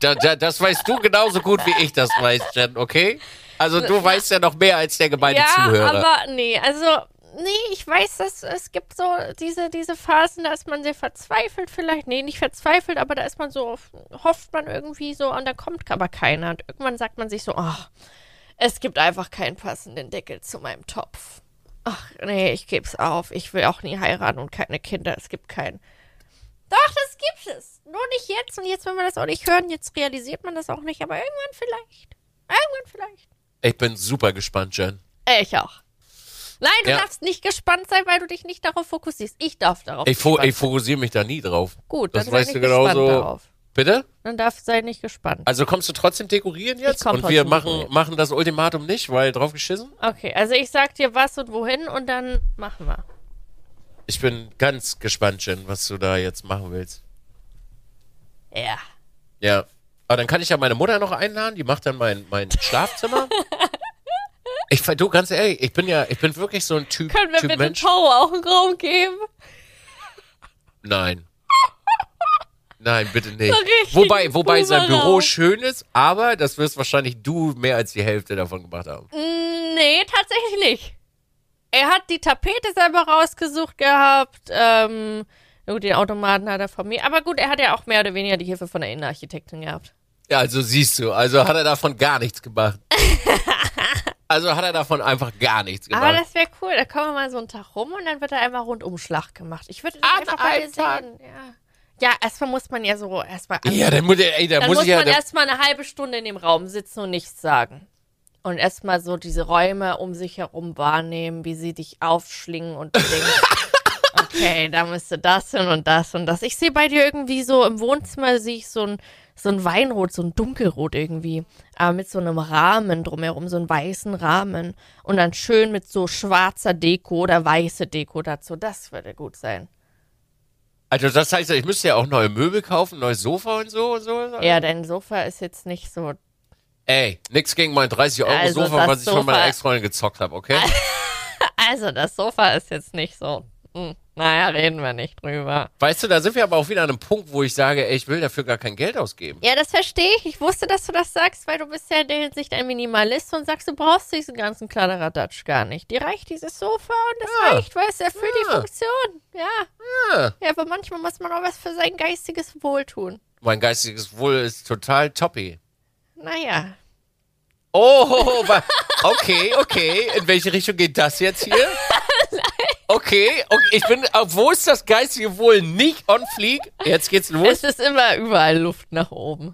Da, da, das weißt du genauso gut wie ich das weiß, Jen, okay? Also du weißt ja noch mehr als der gemeine Ja, Zuhörer. aber nee, also nee, ich weiß, dass es gibt so diese, diese Phasen, da ist man sehr verzweifelt vielleicht. Nee, nicht verzweifelt, aber da ist man so, hofft man irgendwie so und da kommt aber keiner. Und irgendwann sagt man sich so, ach, es gibt einfach keinen passenden Deckel zu meinem Topf. Ach, nee, ich geb's auf. Ich will auch nie heiraten und keine Kinder. Es gibt keinen. Doch, das gibt es. Nur nicht jetzt. Und jetzt will man das auch nicht hören. Jetzt realisiert man das auch nicht. Aber irgendwann vielleicht. Irgendwann vielleicht. ich bin super gespannt, Jen. Ich auch. Nein, du Ja. darfst nicht gespannt sein, weil du dich nicht darauf fokussierst. Ich darf darauf Ich, fo ich fokussiere mich da nie drauf. Gut, das dann weißt du gespannt darauf. Bitte? Dann darf sei nicht gespannt. Also kommst du trotzdem dekorieren jetzt? Und wir machen, machen das Ultimatum nicht, weil drauf geschissen? Okay, also ich sag dir was und wohin und dann machen wir. Ich bin ganz gespannt, Jen, was du da jetzt machen willst. Ja. Ja. Aber dann kann ich ja meine Mutter noch einladen, die macht dann mein, mein Schlafzimmer. ich du, ganz ehrlich, ich bin ja, ich bin wirklich so ein Typ, Können wir typ bitte Mensch. Power auch einen Raum geben? Nein. Nein, bitte nicht. So Wobei, wobei sein. Büro schön ist, aber das wirst wahrscheinlich du mehr als die Hälfte davon gemacht haben. Nee, tatsächlich nicht. Er hat die Tapete selber rausgesucht gehabt. Ähm, gut, den Automaten hat er von mir. Aber gut, er hat ja auch mehr oder weniger die Hilfe von der Innenarchitektin gehabt. Ja, also siehst du, also hat er davon gar nichts gemacht. also hat er davon einfach gar nichts gemacht. Aber das wäre cool. Da kommen wir mal so einen Tag rum und dann wird da einmal Rundumschlag gemacht. Ich würde das einfach mal sehen. Ja. ja, erstmal muss man ja so erstmal. ja, dann muss, ey, dann dann muss muss ich ja. man erstmal eine halbe Stunde in dem Raum sitzen und nichts sagen. Und erstmal so diese Räume um sich herum wahrnehmen, wie sie dich aufschlingen und denkst, okay, da müsste das hin und das und das. Ich sehe bei dir irgendwie so im Wohnzimmer, sehe ich so ein, so ein Weinrot, so ein Dunkelrot irgendwie. Aber mit so einem Rahmen drumherum, so einen weißen Rahmen. Und dann schön mit so schwarzer Deko oder weiße Deko dazu. Das würde gut sein. Also das heißt, ich müsste ja auch neue Möbel kaufen, neues Sofa und so und so. Ja, dein Sofa ist jetzt nicht so. Ey, nix gegen mein 30 Euro Also Sofa, das was ich von meiner Sofa- Ex-Freundin gezockt habe, okay? Also, das Sofa ist jetzt nicht so. Hm. Naja, reden wir nicht drüber. Weißt du, da sind wir aber auch wieder an einem Punkt, wo ich sage, ey, ich will dafür gar kein Geld ausgeben. Ja, das verstehe ich. Ich wusste, dass du das sagst, weil du bist ja in der Hinsicht ein Minimalist und sagst, du brauchst diesen ganzen Kladderadatsch gar nicht. Dir reicht dieses Sofa und das Ja. reicht, weil es erfüllt die Ja. Funktion. Ja. Ja. Ja, aber manchmal muss man auch was für sein geistiges Wohl tun. Mein geistiges Wohl ist total toppy. Naja. Oh, okay, okay. In welche Richtung geht das jetzt hier? Okay, okay. Ich bin, obwohl es das geistige Wohl nicht on fleek, jetzt geht's los. Es ist immer überall Luft nach oben.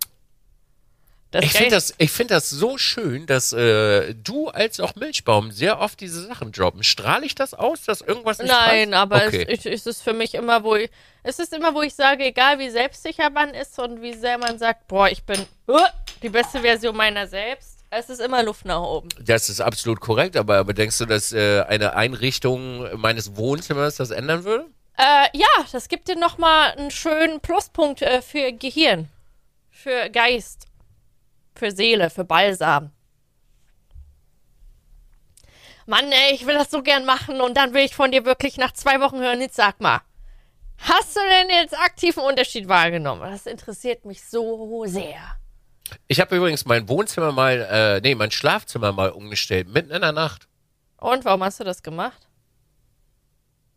Das Ich finde das, ich find das so schön, dass äh, du als auch Milchbaum sehr oft diese Sachen droppen. Strahle ich das aus, dass irgendwas nicht Nein, passt? aber okay. es, es ist für mich immer, wo ich, es ist immer, wo ich sage, egal wie selbstsicher man ist und wie sehr man sagt, boah, ich bin uh, die beste Version meiner selbst, es ist immer Luft nach oben. Das ist absolut korrekt, aber, aber denkst du, dass äh, eine Einrichtung meines Wohnzimmers das ändern würde? Äh, ja, das gibt dir nochmal einen schönen Pluspunkt äh, für Gehirn, für Geist, für Seele, für Balsam. Mann, ey, ich will das so gern machen und dann will ich von dir wirklich nach zwei Wochen hören, jetzt sag mal. Hast du denn jetzt aktiven Unterschied wahrgenommen? Das interessiert mich so sehr. Ich habe übrigens mein Wohnzimmer mal, äh, nee, mein Schlafzimmer mal umgestellt, mitten in der Nacht. Und warum hast du das gemacht?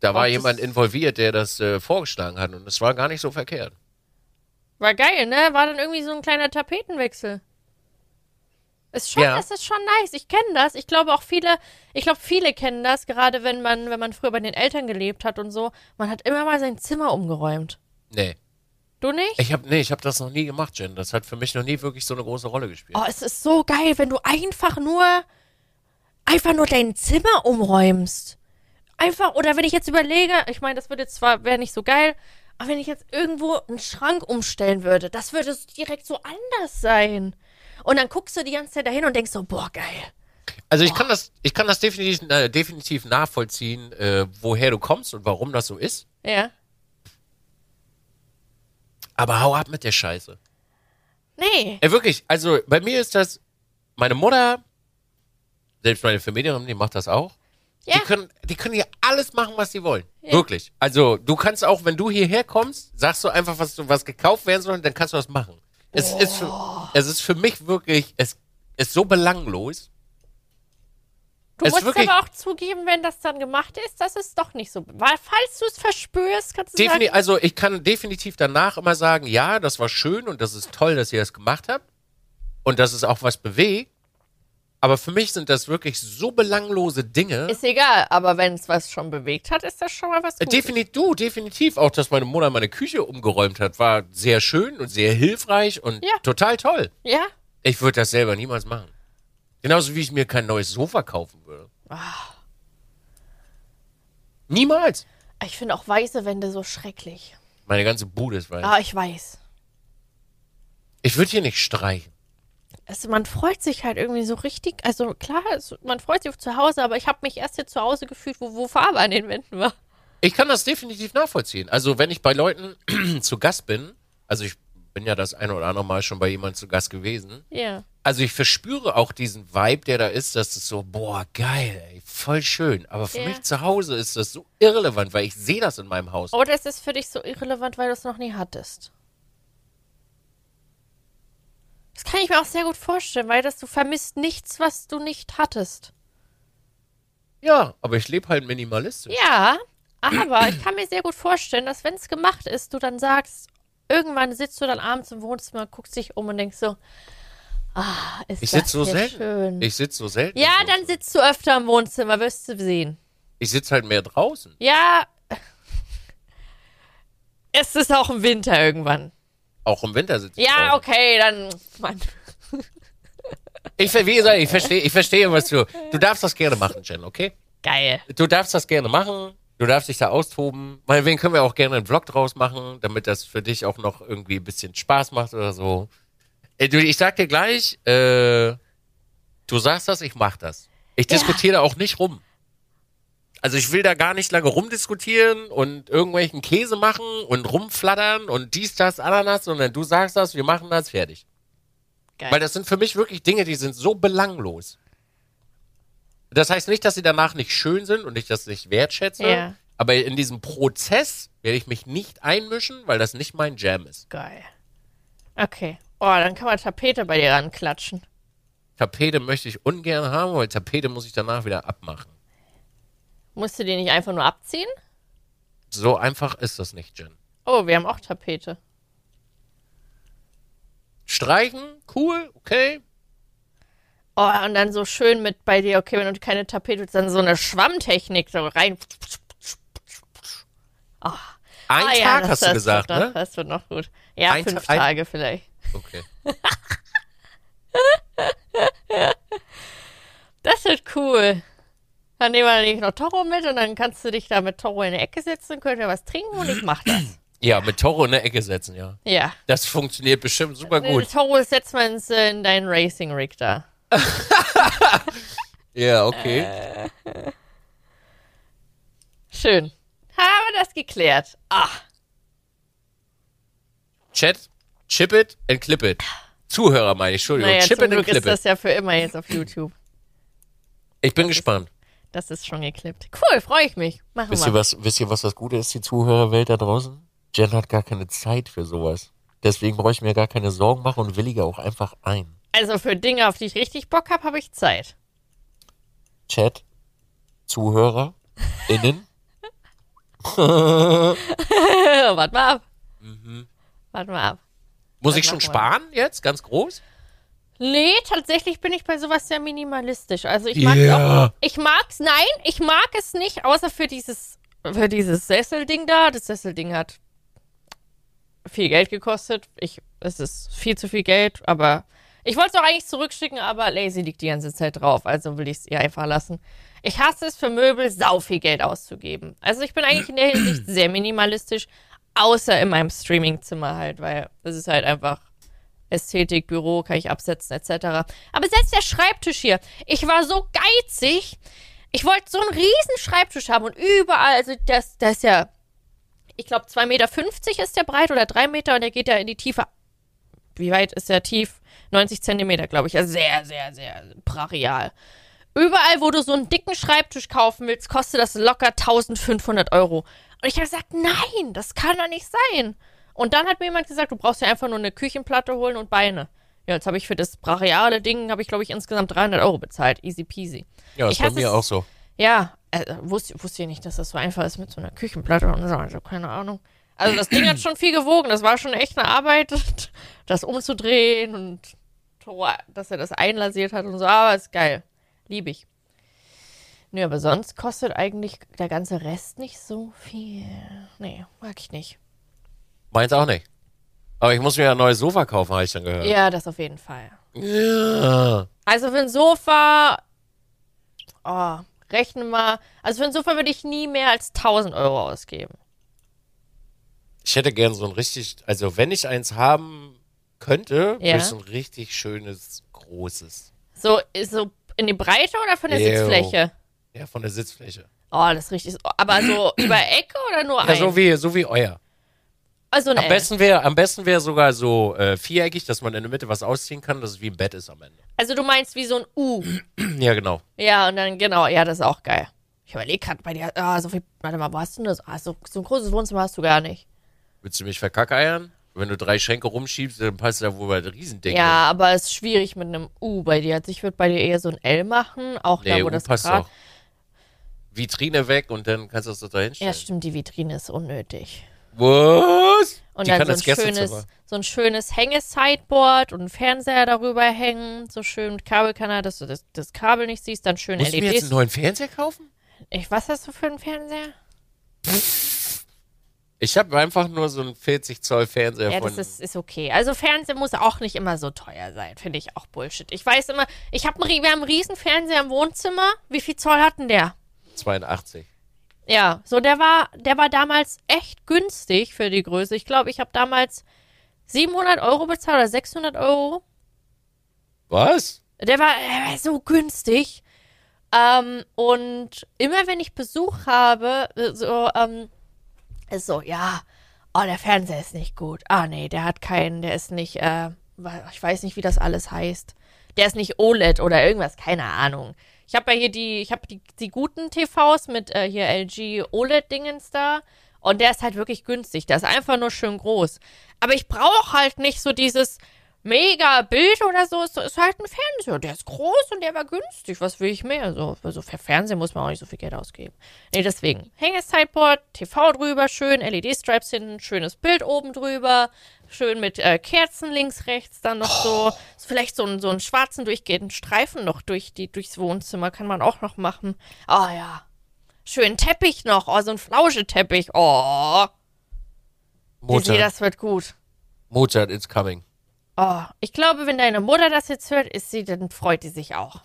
Da war jemand involviert, der das äh, vorgeschlagen hat und es war gar nicht so verkehrt. War geil, ne? War dann irgendwie so ein kleiner Tapetenwechsel. Ist schon, Ja. es ist schon nice. Ich kenne das. Ich glaube auch viele, ich glaube viele kennen das, gerade wenn man, wenn man früher bei den Eltern gelebt hat und so. Man hat immer mal sein Zimmer umgeräumt. Nee. Du nicht? Ich habe nee, ich habe das noch nie gemacht, Jen. Das hat für mich noch nie wirklich so eine große Rolle gespielt. Oh, es ist so geil, wenn du einfach nur, einfach nur dein Zimmer umräumst. Einfach, oder wenn ich jetzt überlege, ich meine, das würde jetzt zwar, wäre nicht so geil, aber wenn ich jetzt irgendwo einen Schrank umstellen würde, das würde direkt so anders sein. Und dann guckst du die ganze Zeit dahin und denkst so, boah, geil. Also ich kann das, ich kann das definitiv, äh, definitiv nachvollziehen, äh, woher du kommst und warum das so ist. Ja. Aber hau ab mit der Scheiße. Nee. Ey, wirklich, also bei mir ist das, meine Mutter, selbst meine Vermieterin, die macht das auch. Ja. Die können, die können hier alles machen, was sie wollen. Wirklich. Also du kannst auch, wenn du hierher kommst, sagst du einfach, was, was gekauft werden soll, dann kannst du das machen. Es, ist für, es ist für mich wirklich, es ist so belanglos. Du Es musst aber auch zugeben, wenn das dann gemacht ist, dass es doch nicht so. Weil, falls du es verspürst, kannst du Defini sagen, also ich kann definitiv danach immer sagen, ja, das war schön und das ist toll, dass ihr das gemacht habt und dass es auch was bewegt. Aber für mich sind das wirklich so belanglose Dinge. ist egal, aber wenn es was schon bewegt hat, ist das schon mal was Äh, Gutes. Definitiv, du, definitiv. Auch, dass meine Mutter meine Küche umgeräumt hat, war sehr schön und sehr hilfreich und Ja. total toll. Ja? Ich würde das selber niemals machen. Genauso wie ich mir kein neues Sofa kaufen würde. Ah. Niemals. Ich finde auch weiße Wände so schrecklich. Meine ganze Bude ist weiß. Ah, ich weiß. Ich würde hier nicht streichen. Es, man freut sich halt irgendwie so richtig. Also klar, es, man freut sich auf zu Hause, aber ich habe mich erst hier zu Hause gefühlt, wo, wo Farbe an den Wänden war. Ich kann das definitiv nachvollziehen. Also, wenn ich bei Leuten zu Gast bin, also ich bin ja das ein oder andere Mal schon bei jemandem zu Gast gewesen. Ja. Also ich verspüre auch diesen Vibe, der da ist, dass es so, boah, geil, ey, voll schön. Aber für Ja. mich zu Hause ist das so irrelevant, weil ich sehe das in meinem Haus. Oder ist es für dich so irrelevant, weil du es noch nie hattest? Das kann ich mir auch sehr gut vorstellen, weil das, du vermisst nichts, was du nicht hattest. Ja, aber ich lebe halt minimalistisch. Ja, aber ich kann mir sehr gut vorstellen, dass wenn es gemacht ist, du dann sagst, irgendwann sitzt du dann abends im Wohnzimmer, guckst dich um und denkst so, ah, ist Ich sitze so selten. schön. Ich sitze so selten. ja, dann sitzt du öfter im Wohnzimmer, wirst du sehen. Ich sitze halt mehr draußen. Ja, es ist auch im Winter irgendwann. Auch im Winter sitze ich Ja, draußen. okay, dann, Mann. Ich, wie gesagt, ich verstehe, ich verstehe, was du. Du darfst das gerne machen, Jen, okay? Geil. Du darfst das gerne machen. Du darfst dich da austoben. Meinetwegen können wir auch gerne einen Vlog draus machen, damit das für dich auch noch irgendwie ein bisschen Spaß macht oder so. Ich sag dir gleich, äh, du sagst das, ich mach das. Ich Ja. diskutiere da auch nicht rum. Also ich will da gar nicht lange rumdiskutieren und irgendwelchen Käse machen und rumflattern und dies, das, Ananas, sondern du sagst das, wir machen das, fertig. Geil. Weil das sind für mich wirklich Dinge, die sind so belanglos. Das heißt nicht, dass sie danach nicht schön sind und ich das nicht wertschätze, Ja. aber in diesem Prozess werde ich mich nicht einmischen, weil das nicht mein Jam ist. Geil. Okay. Oh, dann kann man Tapete bei dir ranklatschen. Tapete möchte ich ungern haben, weil Tapete muss ich danach wieder abmachen. Musst du die nicht einfach nur abziehen? So einfach ist das nicht, Jen. Oh, wir haben auch Tapete. Streichen, cool, okay. Oh, und dann so schön mit bei dir, okay, wenn du keine Tapete willst, dann so eine Schwammtechnik so rein. Ein Ah, ja, Tag das- hast du das gesagt, noch, ne? Das wird noch gut. Ja, Ein fünf Ta- Tage vielleicht. Okay. Das wird cool. Dann nehmen wir nämlich noch Toro mit und dann kannst du dich da mit Toro in die Ecke setzen, könnt ihr was trinken und ich mach das. Ja, mit Toro in der Ecke setzen, ja. Ja. Das funktioniert bestimmt super gut. Toro setzt man ins, äh, in deinen Racing-Rig da. Ja, okay. Äh. Schön. Haben wir das geklärt. Ah, Chat, chip it and clip it. Zuhörer meine ich, Entschuldigung. naja, chip zum it and Glück clip ist das it. ja für immer jetzt auf YouTube. Ich bin gespannt. Das ist schon geklippt. Cool, freue ich mich. Machen Wisst wir. ihr, was, wisst ihr, was das Gute ist, die Zuhörerwelt da draußen? Jen hat gar keine Zeit für sowas. Deswegen brauche ich mir gar keine Sorgen machen und willige auch einfach ein. Also für Dinge, auf die ich richtig Bock habe, habe ich Zeit. Chat, Zuhörer, innen. Warte mal ab. Mhm. Warte mal ab. Muss ich schon sparen jetzt? Ganz groß? Nee, tatsächlich bin ich bei sowas sehr minimalistisch. Also ich mag Ja. auch, ich mag's, nein, ich mag es nicht, außer für dieses, für dieses Sesselding da. Das Sesselding hat viel Geld gekostet. Ich, es ist viel zu viel Geld, aber ich wollte es auch eigentlich zurückschicken, aber Lazy liegt die ganze Zeit drauf, also will ich es ihr einfach lassen. Ich hasse es für Möbel, sau viel Geld auszugeben. Also ich bin eigentlich in der Hinsicht sehr minimalistisch, außer in meinem Streamingzimmer halt, weil es ist halt einfach Ästhetik, Büro, kann ich absetzen, etc. Aber selbst der Schreibtisch hier, ich war so geizig. Ich wollte so einen riesen Schreibtisch haben und überall, also das, das ist ja, ich glaube, 2,50 Meter ist der breit oder 3 Meter und der geht ja in die Tiefe. Wie weit ist der tief? 90 Zentimeter, glaube ich. Also sehr, sehr, sehr brachial. Überall, wo du so einen dicken Schreibtisch kaufen willst, kostet das locker 1500 Euro. Und ich habe gesagt, nein, das kann doch nicht sein. Und dann hat mir jemand gesagt, du brauchst ja einfach nur eine Küchenplatte holen und Beine. Ja, jetzt habe ich für das brachiale Ding, habe ich, glaube ich, insgesamt 300 Euro bezahlt. Easy peasy. Ja, ist Ich bei mir es- auch so. Ja, äh, wusste, wusste ich nicht, dass das so einfach ist mit so einer Küchenplatte und so, also keine Ahnung. Also das Ding hat schon viel gewogen, das war schon echt eine Arbeit, das umzudrehen und dass er das einlasiert hat und so, aber ist geil. Liebe ich. Nö, aber sonst kostet eigentlich der ganze Rest nicht so viel. Nee, mag ich nicht. Meins auch nicht. Aber ich muss mir ein neues Sofa kaufen, habe ich dann gehört. Ja, das auf jeden Fall. Ja. Also für ein Sofa, oh, rechnen wir, also für ein Sofa würde ich nie mehr als 1000 Euro ausgeben. Ich hätte gern so ein richtig, also wenn ich eins haben könnte, Ja. würde ich so ein richtig schönes, großes. So, so in die Breite oder von der Ew. Sitzfläche? Ja, von der Sitzfläche. Oh, das ist richtig. Aber so über Ecke oder nur Ja, ein? so wie, so wie euer. also Am besten wäre am besten wäre sogar so äh, viereckig, dass man in der Mitte was ausziehen kann, dass es wie ein Bett ist am Ende. Also du meinst wie so ein U. Ja, genau. ja, und dann, genau, ja, das ist auch geil. Ich überlege gerade bei dir, ah, so viel, warte mal, wo hast du denn das? Ah, so, so ein großes Wohnzimmer hast du gar nicht. Willst du mich verkackeiern? Wenn du drei Schränke rumschiebst, dann passt da wohl ein Riesending. Ja, aber es ist schwierig mit einem U bei dir. Also ich würde bei dir eher so ein L machen, auch Nee, da, wo U das passt Grad- doch. Vitrine weg und dann kannst du das da Ja, hinstellen. stimmt, die Vitrine ist unnötig. Was? Und Die dann kann so ein, schönes, so ein schönes Hänge-Sideboard und einen Fernseher darüber hängen, so schön mit Kabelkanal, dass du das, das Kabel nicht siehst, dann schön Musst du mir jetzt LEDs. einen neuen Fernseher kaufen? Ich, was hast du für einen Fernseher? Ich habe einfach nur so einen 40 Zoll Fernseher Ja, das ist, ist okay. Also Fernseher muss auch nicht immer so teuer sein, finde ich auch Bullshit. Ich weiß immer, ich hab, einen- wir haben einen riesen Fernseher im Wohnzimmer. Wie viel Zoll hatten der? 82. Ja, so der war, der war damals echt günstig für die Größe. Ich glaube, ich habe damals 700 Euro bezahlt oder 600 Euro. Was? Der war, der war so günstig. Ähm, und immer wenn ich Besuch habe, äh, so, ähm, ist so, ja, oh, der Fernseher ist nicht gut. Ah, nee, der hat keinen, der ist nicht, äh, ich weiß nicht, wie das alles heißt. Der ist nicht OLED oder irgendwas, keine Ahnung. Ich habe ja hier die, ich habe die, die guten TVs mit äh, hier LG OLED-Dingens da. Und der ist halt wirklich günstig. Der ist einfach nur schön groß. Aber ich brauche halt nicht so dieses mega Bild oder so. Es ist halt ein Fernseher. Der ist groß und der war günstig. Was will ich mehr? So, also für Fernsehen muss man auch nicht so viel Geld ausgeben. Nee, deswegen. Hängesideboard, TV drüber, schön, LED-Stripes hinten, schönes Bild oben drüber. Schön mit äh, Kerzen links, rechts, dann noch so, vielleicht so, einen so einen schwarzen durchgehenden Streifen noch durch die, durchs Wohnzimmer kann man auch noch machen. Ah oh, ja. Schön Teppich noch, oh, so ein Flauscheteppich. Oh. Mozart. Dizzy, das wird gut. Mozart, it's coming. Oh, ich glaube, wenn deine Mutter das jetzt hört, ist sie, dann freut sie sich auch.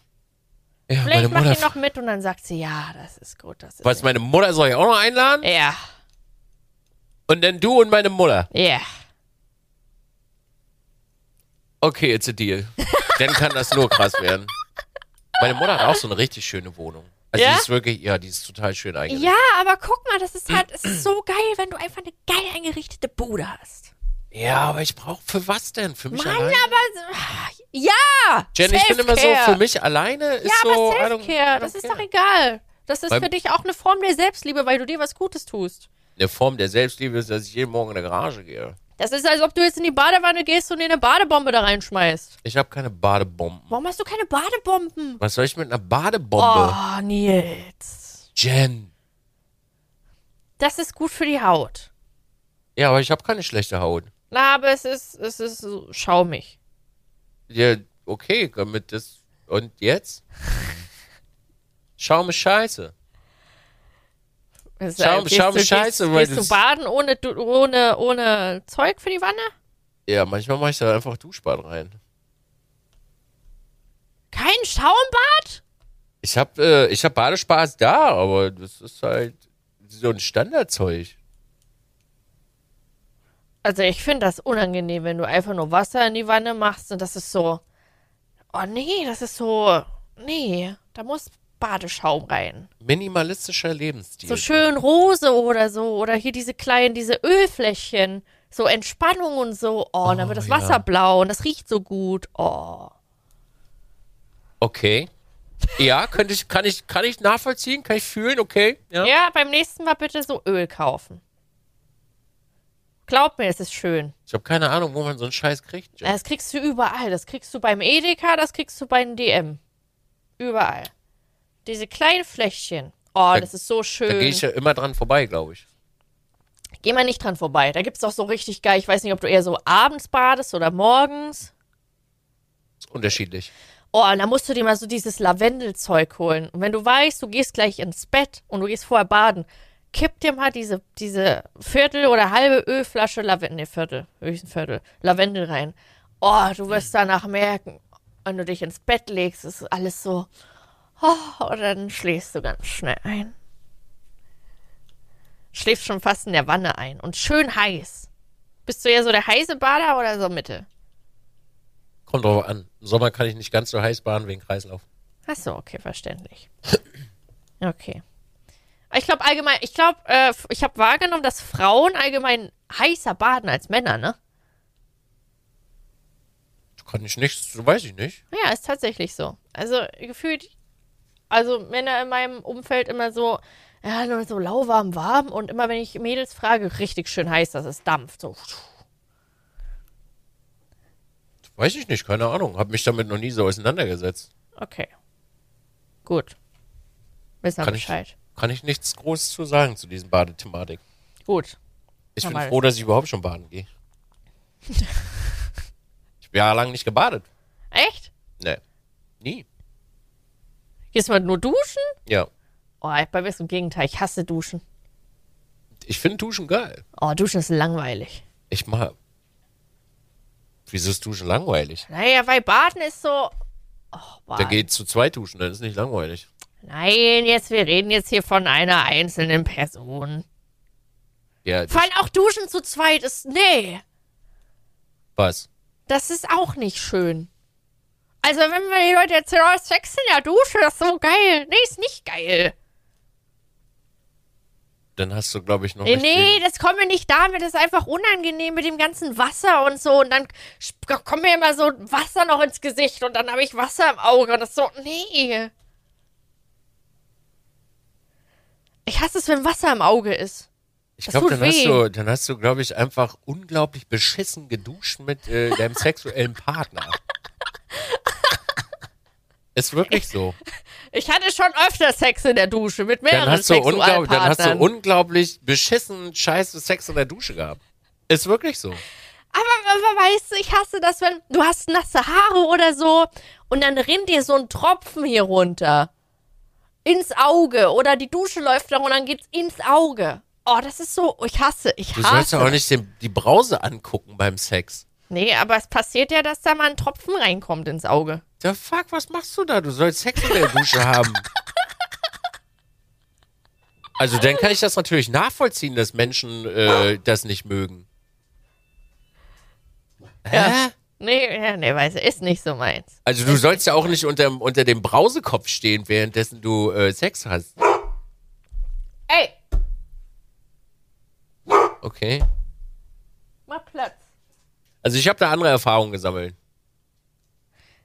Ja, Vielleicht macht sie noch mit und dann sagt sie, ja, das ist gut. Das ist Was, meine Mutter soll ich auch noch einladen? ja, Und dann du und meine Mutter. ja. Okay, it's a deal. dann kann das nur krass werden. Meine Mutter hat auch so eine richtig schöne Wohnung. Also Ja? die ist wirklich, ja, die ist total schön eingerichtet. Ja, aber guck mal, das ist halt, es ist so geil, wenn du einfach eine geil eingerichtete Bude hast. Ja, aber ich brauche für was denn? Für mich Mann, alleine? aber so- ja! Jen, ich bin immer so, für mich alleine ist Ja, so. aber I Selfcare, das ist doch egal. Das ist Beim- für dich auch eine Form der Selbstliebe, weil du dir was Gutes tust. Eine Form der Selbstliebe ist, dass ich jeden Morgen in der Garage gehe. Das ist, als ob du jetzt in die Badewanne gehst und dir eine Badebombe da reinschmeißt. Ich habe keine Badebomben. Warum hast du keine Badebomben? Was soll ich mit einer Badebombe? Oh, Nils. Jen. Das ist gut für die Haut. Ja, aber ich habe keine schlechte Haut. Na, aber es ist, es ist so schaumig. Ja, okay, damit das. Und jetzt? Schaum ist scheiße. Es- Schaum- Schaum du, ist scheiße, gehst, weil gehst du baden ohne, ohne, ohne Zeug für die Wanne? Ja, manchmal mache ich da einfach Duschbad rein. Kein Schaumbad? Ich habe äh, ich hab Badespaß da, aber das ist halt so ein Standardzeug. Also ich finde das unangenehm, wenn du einfach nur Wasser in die Wanne machst und das ist so. Oh nee, das ist so. Nee, da muss Badeschaum rein. Minimalistischer Lebensstil. So schön Rose oder so. Oder hier diese kleinen, diese Ölfläschchen. So Entspannung und so. Oh, und dann wird das ja. Wasser blau und das riecht so gut. Oh. Okay. Ja, könnte ich, kann ich, kann ich nachvollziehen, kann ich fühlen, okay. Ja. Ja, beim nächsten Mal bitte so Öl kaufen. Glaub mir, es ist schön. Ich habe keine Ahnung, wo man so einen Scheiß kriegt. Jen. Das kriegst du überall. Das kriegst du beim Edeka, das kriegst du beim DM. Überall. Diese kleinen Fläschchen. Oh, das ist so Da schön. gehe ich ja immer dran vorbei, glaube ich. Geh mal nicht dran vorbei. Da gibt's auch so richtig geil. Ich weiß nicht, ob du eher so abends badest oder morgens. Ist unterschiedlich. Oh, und da musst du dir mal so dieses Lavendelzeug holen. Und wenn du weißt, du gehst gleich ins Bett und du gehst vorher baden, kipp dir mal diese, diese Viertel oder halbe Ölflasche Lavendel, nee, Viertel, höchstens Viertel, Lavendel rein. Oh, du wirst danach merken, wenn du dich ins Bett legst, ist alles so, oh, und dann schläfst du ganz schnell ein. Schläfst schon fast in der Wanne ein und schön heiß. Bist du eher so der heiße Bader oder so Mitte? Kommt drauf an. Im Sommer kann ich nicht ganz so heiß baden wegen Kreislauf. Ach so, okay, verständlich. Okay. Ich glaube allgemein, ich glaube, äh, ich habe wahrgenommen, dass Frauen allgemein heißer baden als Männer, ne? Kann ich nicht, so weiß ich nicht. Ja, ist tatsächlich so. Also gefühlt, also Männer in meinem Umfeld immer so, ja, nur so lauwarm, warm und immer wenn ich Mädels frage, richtig schön heiß, dass es dampft. So. Weiß ich nicht, keine Ahnung. Hab mich damit noch nie so auseinandergesetzt. Okay. Gut. Wissen wir Kann ich- Bescheid. Kann ich nichts Großes zu sagen zu diesen Badethematik. Gut. Ich bin froh, dass ich überhaupt schon baden gehe. ich habe jahrelang nicht gebadet. Echt? Nee. Nie. Gehst du mal nur duschen? Ja. Oh, bei mir ist im Gegenteil, ich hasse Duschen. Ich finde Duschen geil. Oh, Duschen ist langweilig. Ich mag. Wieso ist Duschen langweilig? Naja, weil Baden ist so. Oh, Da geht zu zwei duschen, dann ist nicht langweilig. Nein, jetzt, wir reden jetzt hier von einer einzelnen Person. Ja, Vor allem auch Duschen zu zweit ist. Nee. Was? Das ist auch nicht schön. Also, wenn mir die Leute erzählen, oh, Sex in der Dusche, das ist so geil. Nee, ist nicht geil. Dann hast du, glaube ich, noch Nee, nicht nee, das kommt mir nicht damit. Das ist einfach unangenehm mit dem ganzen Wasser und so. Und dann kommt mir immer so Wasser noch ins Gesicht und dann habe ich Wasser im Auge. Und das ist so, nee. Ich hasse es, wenn Wasser im Auge ist. Ich glaube, dann hast du, dann hast du, glaube ich, einfach unglaublich beschissen geduscht mit äh, deinem sexuellen Partner. Ist wirklich so. Ich hatte schon öfter Sex in der Dusche mit mehreren Dann hast, du unglaublich, dann hast du Sexualpartnern. unglaublich beschissen scheiße Sex in der Dusche gehabt. Ist wirklich so. Aber, aber weißt du, ich hasse das, wenn du hast nasse Haare oder so und dann rinnt dir so ein Tropfen hier runter. Ins Auge. Oder die Dusche läuft da und dann geht's ins Auge. Oh, das ist so, ich hasse, ich Du hasse. sollst doch auch nicht den, die Brause angucken beim Sex. Nee, aber es passiert ja, dass da mal ein Tropfen reinkommt ins Auge. Der fuck, was machst du da? Du sollst Sex in der Dusche haben. Also dann kann ich das natürlich nachvollziehen, dass Menschen äh, das nicht mögen. Hä? Nee, ja, nee, weiß ist nicht so meins. Also du sollst ja auch nicht unter, unter dem Brausekopf stehen, währenddessen du äh, Sex hast. Ey, Okay. mach Platz. Also ich habe da andere Erfahrungen gesammelt.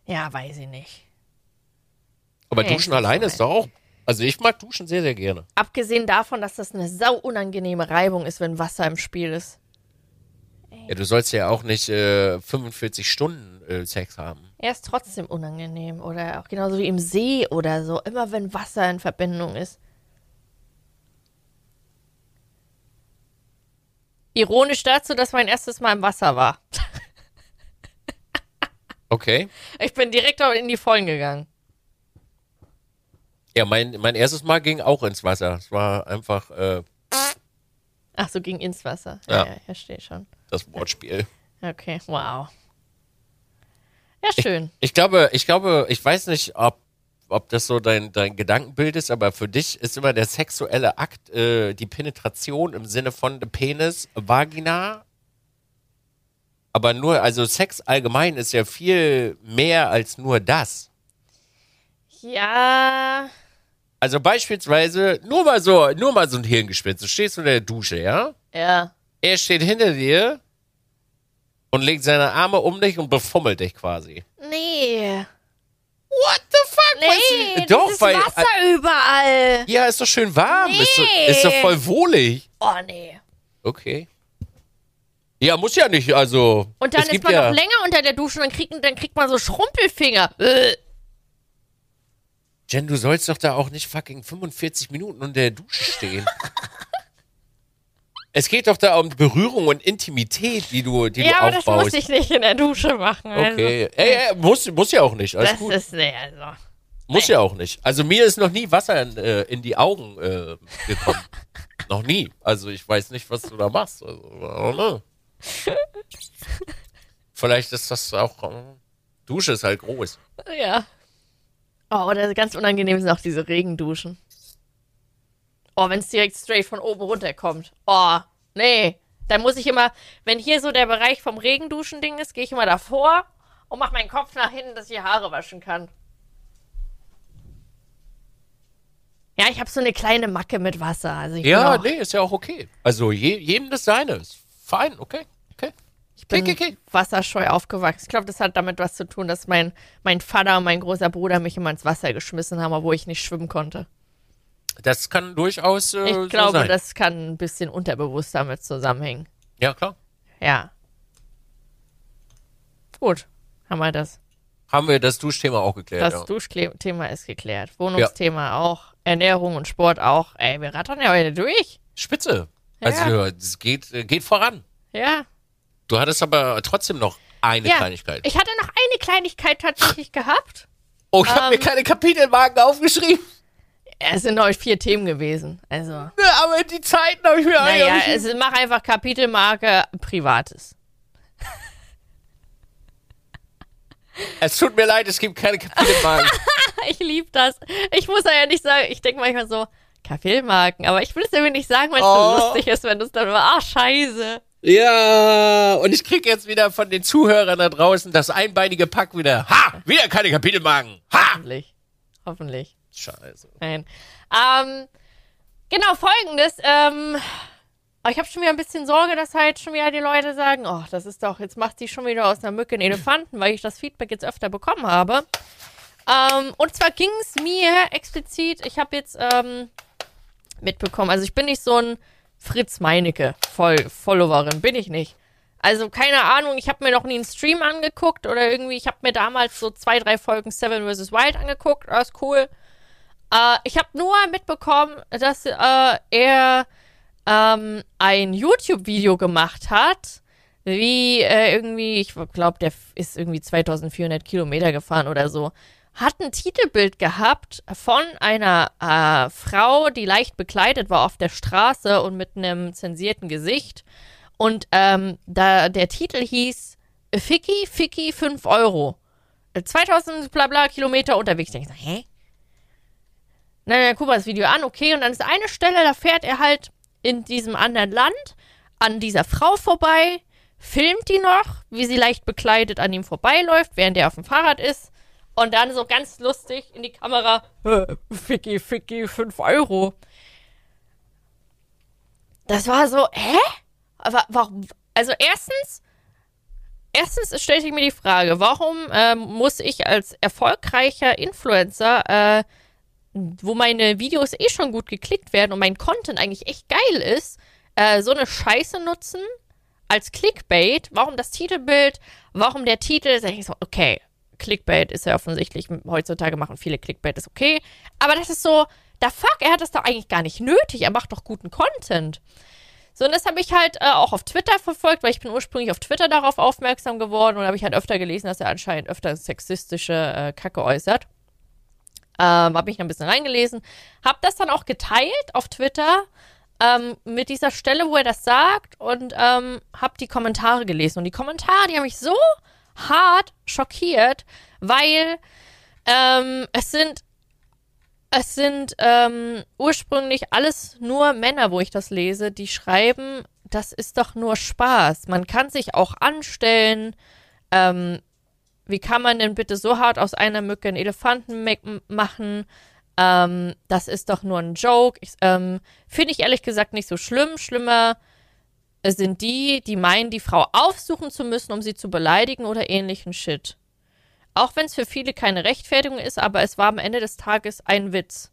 Ja, weiß ich nicht. Aber Nee, Duschen alleine so ist doch auch. Also ich mag Duschen sehr, sehr gerne. Abgesehen davon, dass das eine sau unangenehme Reibung ist, wenn Wasser im Spiel ist. Ja, du sollst ja auch nicht äh, 45 Stunden äh, Sex haben. Er ist trotzdem unangenehm. Oder auch genauso wie im See oder so. Immer wenn Wasser in Verbindung ist. Ironisch dazu, dass mein erstes Mal im Wasser war. Okay. Ich bin direkt in die Vollen gegangen. Ja, mein, mein erstes Mal ging auch ins Wasser. Es war einfach äh, Ach so, ging ins Wasser. Ja. Ja, ja, ich verstehe schon. Das Wortspiel. Okay, wow. Ja, schön. Ich glaube, ich glaube, ich weiß nicht, ob, ob das so dein, dein Gedankenbild ist, aber für dich ist immer der sexuelle Akt äh, die Penetration im Sinne von Penis, Vagina. Aber nur, also Sex allgemein ist ja viel mehr als nur das. Ja, Also beispielsweise, nur mal so, nur mal so ein Hirngespinst. Du stehst unter der Dusche, ja? ja. Er steht hinter dir und legt seine Arme um dich und befummelt dich quasi. Nee. What the fuck? Nee, Was- doch, dieses weil. Wasser überall. Ja, ist doch schön warm. Ist, doch, Nee. ist doch voll wohlig. Oh, nee. Okay. Ja, muss ja nicht, also. Und dann ist man ja, noch länger unter der Dusche und dann kriegt, dann kriegt man so Schrumpelfinger. Äh. Jen, du sollst doch da auch nicht fucking 45 Minuten unter der Dusche stehen. es geht doch da um Berührung und Intimität, die du, die Ja, du aber das aufbaust. muss ich nicht in der Dusche machen. Also. okay. Ey, ey, muss, muss ja auch nicht. Alles Das gut. ist, nee, also. Muss ja auch nicht. Also mir ist noch nie Wasser in, äh, in die Augen äh, gekommen. noch nie. Also ich weiß nicht, was du da machst. Also. Vielleicht ist das auch. äh, Dusche ist halt groß. Ja. Oh, oder ganz unangenehm sind auch diese Regenduschen. Oh, wenn es direkt straight von oben runterkommt. Oh, nee. Dann muss ich immer, wenn hier so der Bereich vom Regenduschen-Ding ist, gehe ich immer davor und mache meinen Kopf nach hinten, dass ich die Haare waschen kann. Ja, ich habe so eine kleine Macke mit Wasser. Also ich Ja, nee, ist ja auch okay. Also je, jedem das seine. Ist fein, okay. Okay. ich bin okay, okay. wasserscheu aufgewachsen. Ich glaube, das hat damit was zu tun, dass mein, mein Vater und mein großer Bruder mich immer ins Wasser geschmissen haben, obwohl ich nicht schwimmen konnte. Das kann durchaus äh, Ich so glaube, sein. das kann ein bisschen unterbewusst damit zusammenhängen. ja, klar. Ja. Gut, haben wir das. Haben wir das Duschthema auch geklärt. Das ja. Duschthema ist geklärt. Wohnungsthema auch. Ernährung und Sport auch. Ey, wir rattern ja heute durch. Spitze. Also es geht, äh, geht voran. Ja. Du hattest aber trotzdem noch eine ja. Kleinigkeit. Ich hatte noch eine Kleinigkeit tatsächlich gehabt. oh, ich habe ähm, mir keine Kapitelmarken aufgeschrieben. Es sind heute vier Themen gewesen. Also, Ja, aber die Zeiten habe ich mir naja, eigentlich- es, mach einfach Kapitelmarke Privates. Es tut mir leid, es gibt keine Kapitelmarken. Ich liebe das. Ich muss ja nicht sagen, ich denke manchmal so, Kapitelmarken, aber ich will es irgendwie nicht sagen, weil es Oh. so lustig ist, wenn du es dann immer, ah, scheiße. Ja, und ich krieg jetzt wieder von den Zuhörern da draußen das einbeinige Pack wieder. Ha! Wieder keine Kapitelmarken. Ha! Hoffentlich. Hoffentlich. Scheiße. Nein. Ähm, genau, folgendes. Ähm, aber ich habe schon wieder ein bisschen Sorge, dass halt schon wieder die Leute sagen, oh, das ist doch, jetzt macht sie schon wieder aus einer Mücke einen Elefanten, weil ich das Feedback jetzt öfter bekommen habe. Ähm, und zwar ging es mir explizit, ich habe jetzt ähm, mitbekommen, also ich bin nicht so ein Fritz Meinecke voll Followerin, bin ich nicht. Also keine Ahnung, ich habe mir noch nie einen Stream angeguckt oder irgendwie, ich habe mir damals so zwei, drei Folgen Seven vs. Wild angeguckt, das ist cool. Äh, ich habe nur mitbekommen, dass äh, er ähm, ein YouTube-Video gemacht hat, wie äh, irgendwie, ich glaube, der ist irgendwie 2400 Kilometer gefahren oder so, hat ein Titelbild gehabt von einer äh, Frau, die leicht bekleidet war auf der Straße und mit einem zensierten Gesicht. Und ähm, da der Titel hieß Ficky, Ficky, 5 Euro. 2000 bla bla Kilometer unterwegs. Ich denke, hä? Na, dann guck mal das Video an, okay. Und dann ist eine Stelle, da fährt er halt in diesem anderen Land an dieser Frau vorbei, filmt die noch, wie sie leicht bekleidet an ihm vorbeiläuft, während er auf dem Fahrrad ist. Und dann so ganz lustig in die Kamera, Ficky, Ficky, 5 Euro. Das war so, hä? Aber warum? Also erstens, erstens stellte ich mir die Frage, warum äh, muss ich als erfolgreicher Influencer, äh, wo meine Videos eh schon gut geklickt werden und mein Content eigentlich echt geil ist, äh, so eine Scheiße nutzen als Clickbait? Warum das Titelbild? Warum der Titel? Sag ich so, okay, Clickbait ist ja offensichtlich, heutzutage machen viele Clickbait, ist okay. Aber das ist so, da fuck, er hat das doch eigentlich gar nicht nötig. Er macht doch guten Content. So, und das habe ich halt äh, auch auf Twitter verfolgt, weil ich bin ursprünglich auf Twitter darauf aufmerksam geworden und habe ich halt öfter gelesen, dass er anscheinend öfter sexistische äh, Kacke äußert. Ähm, habe ich noch ein bisschen reingelesen. Habe das dann auch geteilt auf Twitter ähm, mit dieser Stelle, wo er das sagt und ähm, habe die Kommentare gelesen. Und die Kommentare, die haben mich so hart schockiert, weil ähm, es sind es sind ähm, ursprünglich alles nur Männer, wo ich das lese, die schreiben, das ist doch nur Spaß. Man kann sich auch anstellen. Ähm, wie kann man denn bitte so hart aus einer Mücke einen Elefanten machen? Ähm, das ist doch nur ein Joke. Ähm, Finde ich ehrlich gesagt nicht so schlimm. Schlimmer sind die, die meinen, die Frau aufsuchen zu müssen, um sie zu beleidigen oder ähnlichen Shit. Auch wenn es für viele keine Rechtfertigung ist, aber es war am Ende des Tages ein Witz.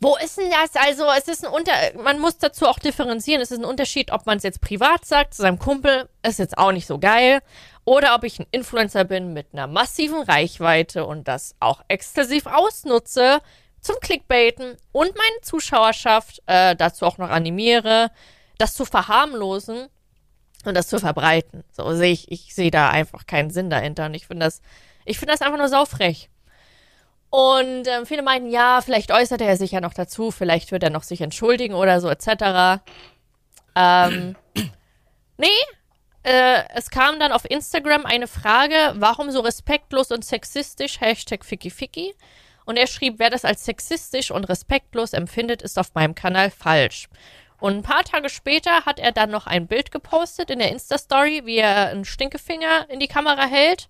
Wo ist denn das? Also, es ist ein Unter. Man muss dazu auch differenzieren. Es ist ein Unterschied, ob man es jetzt privat sagt, zu seinem Kumpel, ist jetzt auch nicht so geil. Oder ob ich ein Influencer bin mit einer massiven Reichweite und das auch exzessiv ausnutze zum Clickbaiten und meine Zuschauerschaft äh, dazu auch noch animiere, das zu verharmlosen und das zu verbreiten. So sehe ich, ich sehe da einfach keinen Sinn dahinter. Und ich finde das, ich finde das einfach nur saufrech. Und ähm, viele meinten, ja, vielleicht äußert er sich ja noch dazu, vielleicht wird er noch sich entschuldigen oder so, etc. Ähm, nee, äh, es kam dann auf Instagram eine Frage, warum so respektlos und sexistisch, Hashtag Ficky. Und er schrieb, wer das als sexistisch und respektlos empfindet, ist auf meinem Kanal falsch. Und ein paar Tage später hat er dann noch ein Bild gepostet in der Insta-Story, wie er einen Stinkefinger in die Kamera hält,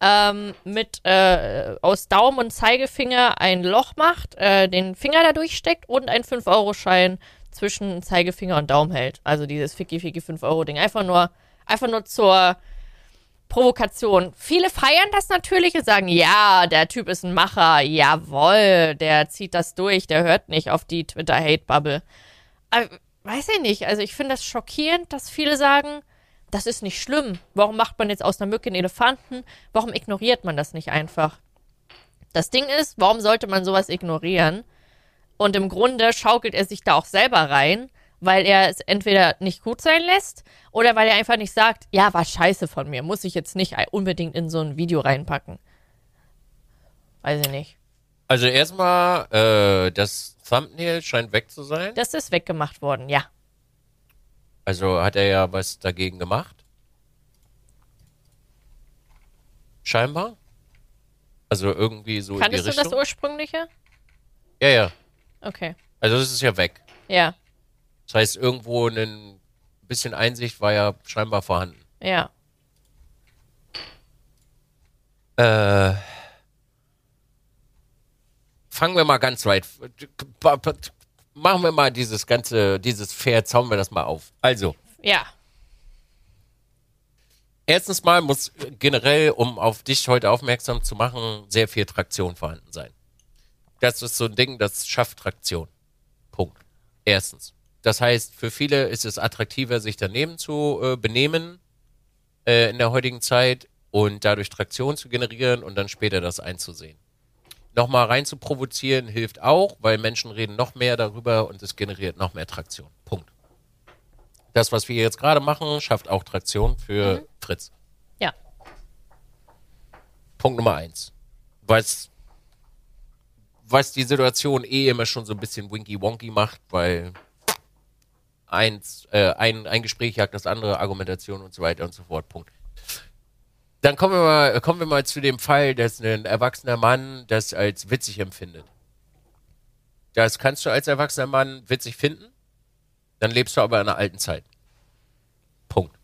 ähm, mit äh, aus Daumen und Zeigefinger ein Loch macht, äh, den Finger da durchsteckt und einen 5-Euro-Schein zwischen Zeigefinger und Daumen hält. Also dieses Ficky-Ficky 5-Euro-Ding. Einfach nur, einfach nur zur Provokation. Viele feiern das natürlich und sagen, ja, der Typ ist ein Macher, jawoll, der zieht das durch, der hört nicht auf die Twitter-Hate-Bubble. Aber, weiß ich nicht. Also ich finde das schockierend, dass viele sagen, das ist nicht schlimm. Warum macht man jetzt aus einer Mücke einen Elefanten? Warum ignoriert man das nicht einfach? Das Ding ist, warum sollte man sowas ignorieren? Und im Grunde schaukelt er sich da auch selber rein, weil er es entweder nicht gut sein lässt oder weil er einfach nicht sagt, ja, war scheiße von mir, muss ich jetzt nicht unbedingt in so ein Video reinpacken. Weiß ich nicht. Also erstmal, äh, das Thumbnail scheint weg zu sein. Das ist weggemacht worden, ja. Also hat er ja was dagegen gemacht. Scheinbar. Also irgendwie so Kanntest du das ursprüngliche? Ja, ja. Okay. Also es ist ja weg. Ja. Das heißt, irgendwo ein bisschen Einsicht war ja scheinbar vorhanden. Ja. Äh, fangen wir mal ganz weit. Machen wir mal dieses ganze, dieses Pferd, zauen wir das mal auf. Also, Ja. erstens mal muss generell, um auf dich heute aufmerksam zu machen, sehr viel Traktion vorhanden sein. Das ist so ein Ding, das schafft Traktion. Punkt. Erstens. Das heißt, für viele ist es attraktiver, sich daneben zu äh, benehmen äh, in der heutigen Zeit und dadurch Traktion zu generieren und dann später das einzusehen. Nochmal rein zu provozieren hilft auch, weil Menschen reden noch mehr darüber und es generiert noch mehr Traktion. Punkt. Das, was wir jetzt gerade machen, schafft auch Traktion für Fritz. Ja. Punkt Nummer eins. Was, was die Situation eh immer schon so ein bisschen winky-wonky macht, weil eins, äh, ein, ein Gespräch jagt das andere, Argumentation und so weiter und so fort. Punkt. Dann kommen wir mal, kommen wir mal zu dem Fall, dass ein erwachsener Mann das als witzig empfindet. Das kannst du als erwachsener Mann witzig finden, dann lebst du aber in einer alten Zeit. Punkt.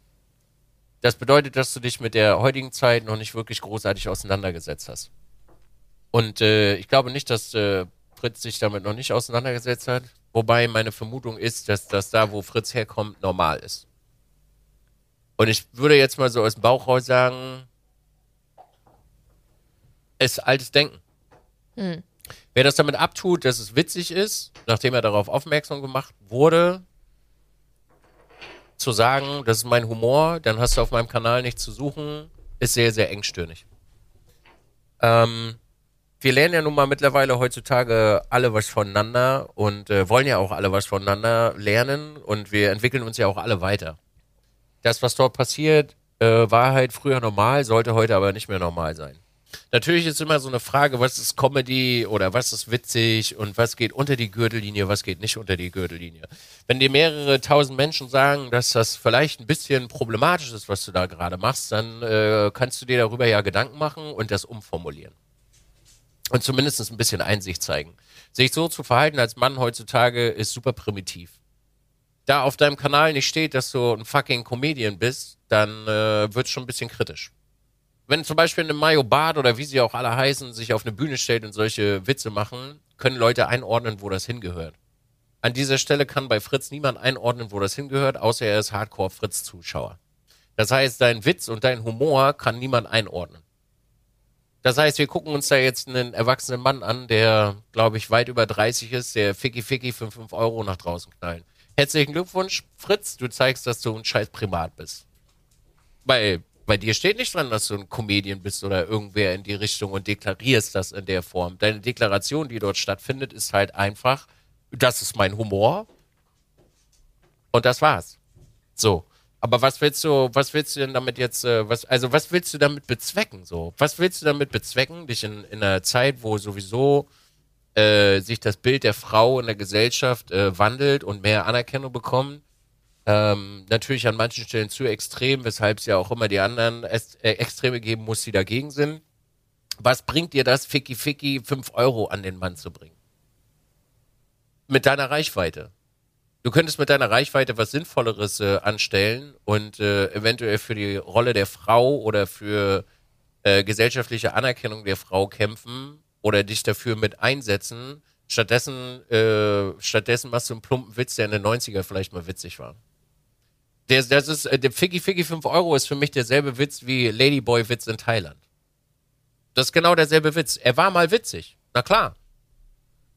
Das bedeutet, dass du dich mit der heutigen Zeit noch nicht wirklich großartig auseinandergesetzt hast. Und äh, ich glaube nicht, dass äh, Fritz sich damit noch nicht auseinandergesetzt hat. Wobei meine Vermutung ist, dass das da, wo Fritz herkommt, normal ist. Und ich würde jetzt mal so aus dem Bauch raus sagen, ist altes Denken. Wer das damit abtut, dass es witzig ist, nachdem er darauf aufmerksam gemacht wurde, zu sagen, das ist mein Humor, dann hast du auf meinem Kanal nichts zu suchen, ist sehr, sehr engstirnig. Ähm, wir lernen ja nun mal mittlerweile heutzutage alle was voneinander und äh, wollen ja auch alle was voneinander lernen und wir entwickeln uns ja auch alle weiter. Das, was dort passiert, äh, war halt früher normal, sollte heute aber nicht mehr normal sein. Natürlich ist immer so eine Frage, was ist Comedy oder was ist witzig und was geht unter die Gürtellinie, was geht nicht unter die Gürtellinie. Wenn dir mehrere tausend Menschen sagen, dass das vielleicht ein bisschen problematisch ist, was du da gerade machst, dann äh, kannst du dir darüber ja Gedanken machen und das umformulieren. Und zumindest ein bisschen Einsicht zeigen. Sich so zu verhalten als Mann heutzutage ist super primitiv. Da auf deinem Kanal nicht steht, dass du ein fucking Comedian bist, dann äh, wird schon ein bisschen kritisch wenn zum Beispiel eine Mayo Bart oder wie sie auch alle heißen, sich auf eine Bühne stellt und solche Witze machen, können Leute einordnen, wo das hingehört. An dieser Stelle kann bei Fritz niemand einordnen, wo das hingehört, außer er ist Hardcore-Fritz-Zuschauer. Das heißt, dein Witz und dein Humor kann niemand einordnen. Das heißt, wir gucken uns da jetzt einen erwachsenen Mann an, der, glaube ich, weit über 30 ist, der Ficky Ficky für 5 Euro nach draußen knallen. Herzlichen Glückwunsch, Fritz, du zeigst, dass du ein scheiß Primat bist. Weil bei dir steht nicht dran, dass du ein Comedian bist oder irgendwer in die Richtung und deklarierst das in der Form. Deine Deklaration, die dort stattfindet, ist halt einfach, das ist mein Humor und das war's. So. Aber was willst du, was willst du denn damit jetzt, äh, was, also was willst du damit bezwecken? So, was willst du damit bezwecken, dich in, in einer Zeit, wo sowieso äh, sich das Bild der Frau in der Gesellschaft äh, wandelt und mehr Anerkennung bekommt? Ähm, natürlich an manchen Stellen zu extrem, weshalb es ja auch immer die anderen es, äh, Extreme geben muss, die dagegen sind. Was bringt dir das, Ficky Ficky, 5 Euro an den Mann zu bringen? Mit deiner Reichweite. Du könntest mit deiner Reichweite was Sinnvolleres äh, anstellen und äh, eventuell für die Rolle der Frau oder für äh, gesellschaftliche Anerkennung der Frau kämpfen oder dich dafür mit einsetzen. Stattdessen, äh, stattdessen machst du einen plumpen Witz, der in den 90er vielleicht mal witzig war. Der, das ist, äh, der Figgy Figgy 5 Euro ist für mich derselbe Witz wie Ladyboy-Witz in Thailand. Das ist genau derselbe Witz. Er war mal witzig. Na klar.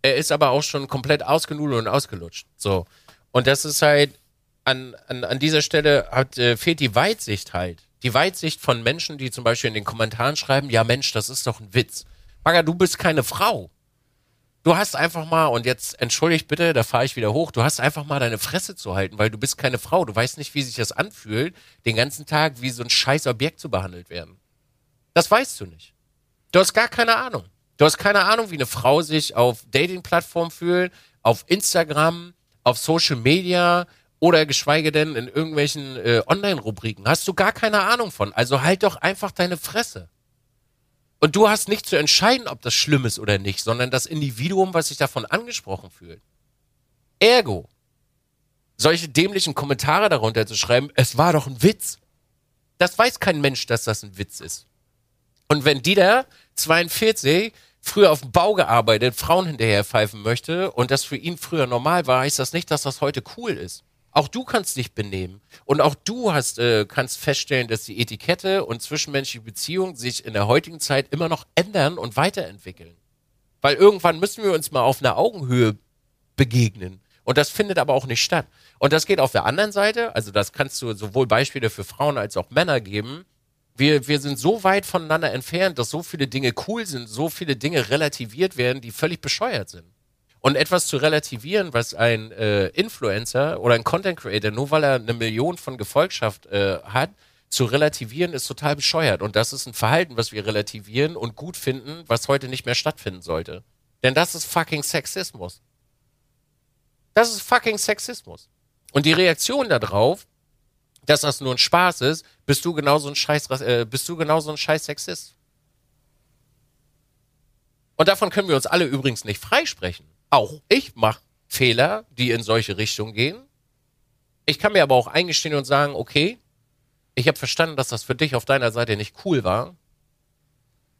Er ist aber auch schon komplett ausgenudelt und ausgelutscht. So. Und das ist halt, an, an, an dieser Stelle hat, äh, fehlt die Weitsicht halt. Die Weitsicht von Menschen, die zum Beispiel in den Kommentaren schreiben, ja Mensch, das ist doch ein Witz. Bagger, du bist keine Frau. Du hast einfach mal, und jetzt entschuldigt bitte, da fahre ich wieder hoch, du hast einfach mal deine Fresse zu halten, weil du bist keine Frau. Du weißt nicht, wie sich das anfühlt, den ganzen Tag wie so ein scheiß Objekt zu behandelt werden. Das weißt du nicht. Du hast gar keine Ahnung. Du hast keine Ahnung, wie eine Frau sich auf Dating-Plattformen fühlt, auf Instagram, auf Social Media oder geschweige denn in irgendwelchen äh, Online-Rubriken. Hast du gar keine Ahnung von. Also halt doch einfach deine Fresse. Und du hast nicht zu entscheiden, ob das schlimm ist oder nicht, sondern das Individuum, was sich davon angesprochen fühlt. Ergo. solche dämlichen Kommentare darunter zu schreiben, es war doch ein Witz. Das weiß kein Mensch, dass das ein Witz ist. Und wenn die da 42 früher auf dem Bau gearbeitet, Frauen hinterher pfeifen möchte und das für ihn früher normal war, heißt das nicht, dass das heute cool ist. Auch du kannst dich benehmen. Und auch du hast, äh, kannst feststellen, dass die Etikette und zwischenmenschliche Beziehungen sich in der heutigen Zeit immer noch ändern und weiterentwickeln. Weil irgendwann müssen wir uns mal auf einer Augenhöhe begegnen. Und das findet aber auch nicht statt. Und das geht auf der anderen Seite, also das kannst du sowohl Beispiele für Frauen als auch Männer geben. Wir, wir sind so weit voneinander entfernt, dass so viele Dinge cool sind, so viele Dinge relativiert werden, die völlig bescheuert sind. Und etwas zu relativieren, was ein äh, Influencer oder ein Content Creator, nur weil er eine Million von Gefolgschaft äh, hat, zu relativieren, ist total bescheuert. Und das ist ein Verhalten, was wir relativieren und gut finden, was heute nicht mehr stattfinden sollte. Denn das ist fucking Sexismus. Das ist fucking Sexismus. Und die Reaktion darauf, dass das nur ein Spaß ist, bist du genauso ein Scheiß, äh, bist du genauso ein Scheiß Sexist. Und davon können wir uns alle übrigens nicht freisprechen. Auch ich mache Fehler, die in solche Richtungen gehen. Ich kann mir aber auch eingestehen und sagen, okay, ich habe verstanden, dass das für dich auf deiner Seite nicht cool war.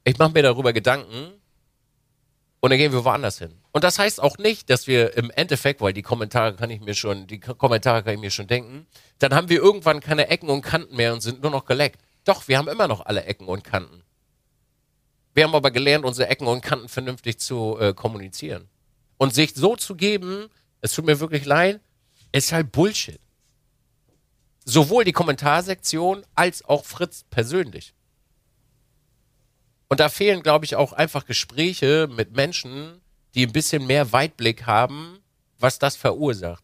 Ich mache mir darüber Gedanken und dann gehen wir woanders hin. Und das heißt auch nicht, dass wir im Endeffekt, weil die Kommentare kann ich mir schon, die Kommentare kann ich mir schon denken, dann haben wir irgendwann keine Ecken und Kanten mehr und sind nur noch geleckt. Doch, wir haben immer noch alle Ecken und Kanten. Wir haben aber gelernt, unsere Ecken und Kanten vernünftig zu äh, kommunizieren. Und sich so zu geben, es tut mir wirklich leid, ist halt Bullshit. Sowohl die Kommentarsektion als auch Fritz persönlich. Und da fehlen, glaube ich, auch einfach Gespräche mit Menschen, die ein bisschen mehr Weitblick haben, was das verursacht.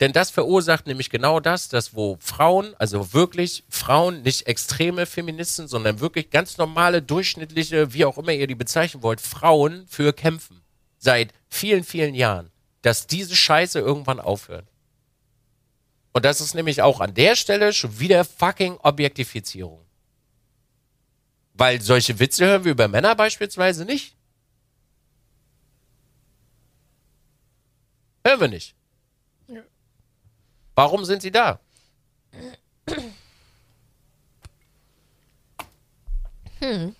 Denn das verursacht nämlich genau das, dass wo Frauen, also wirklich Frauen, nicht extreme Feministen, sondern wirklich ganz normale, durchschnittliche, wie auch immer ihr die bezeichnen wollt, Frauen für kämpfen. Seit vielen, vielen Jahren. Dass diese Scheiße irgendwann aufhört. Und das ist nämlich auch an der Stelle schon wieder fucking Objektifizierung. Weil solche Witze hören wir über Männer beispielsweise nicht. Hören wir nicht. Warum sind sie da? Hm.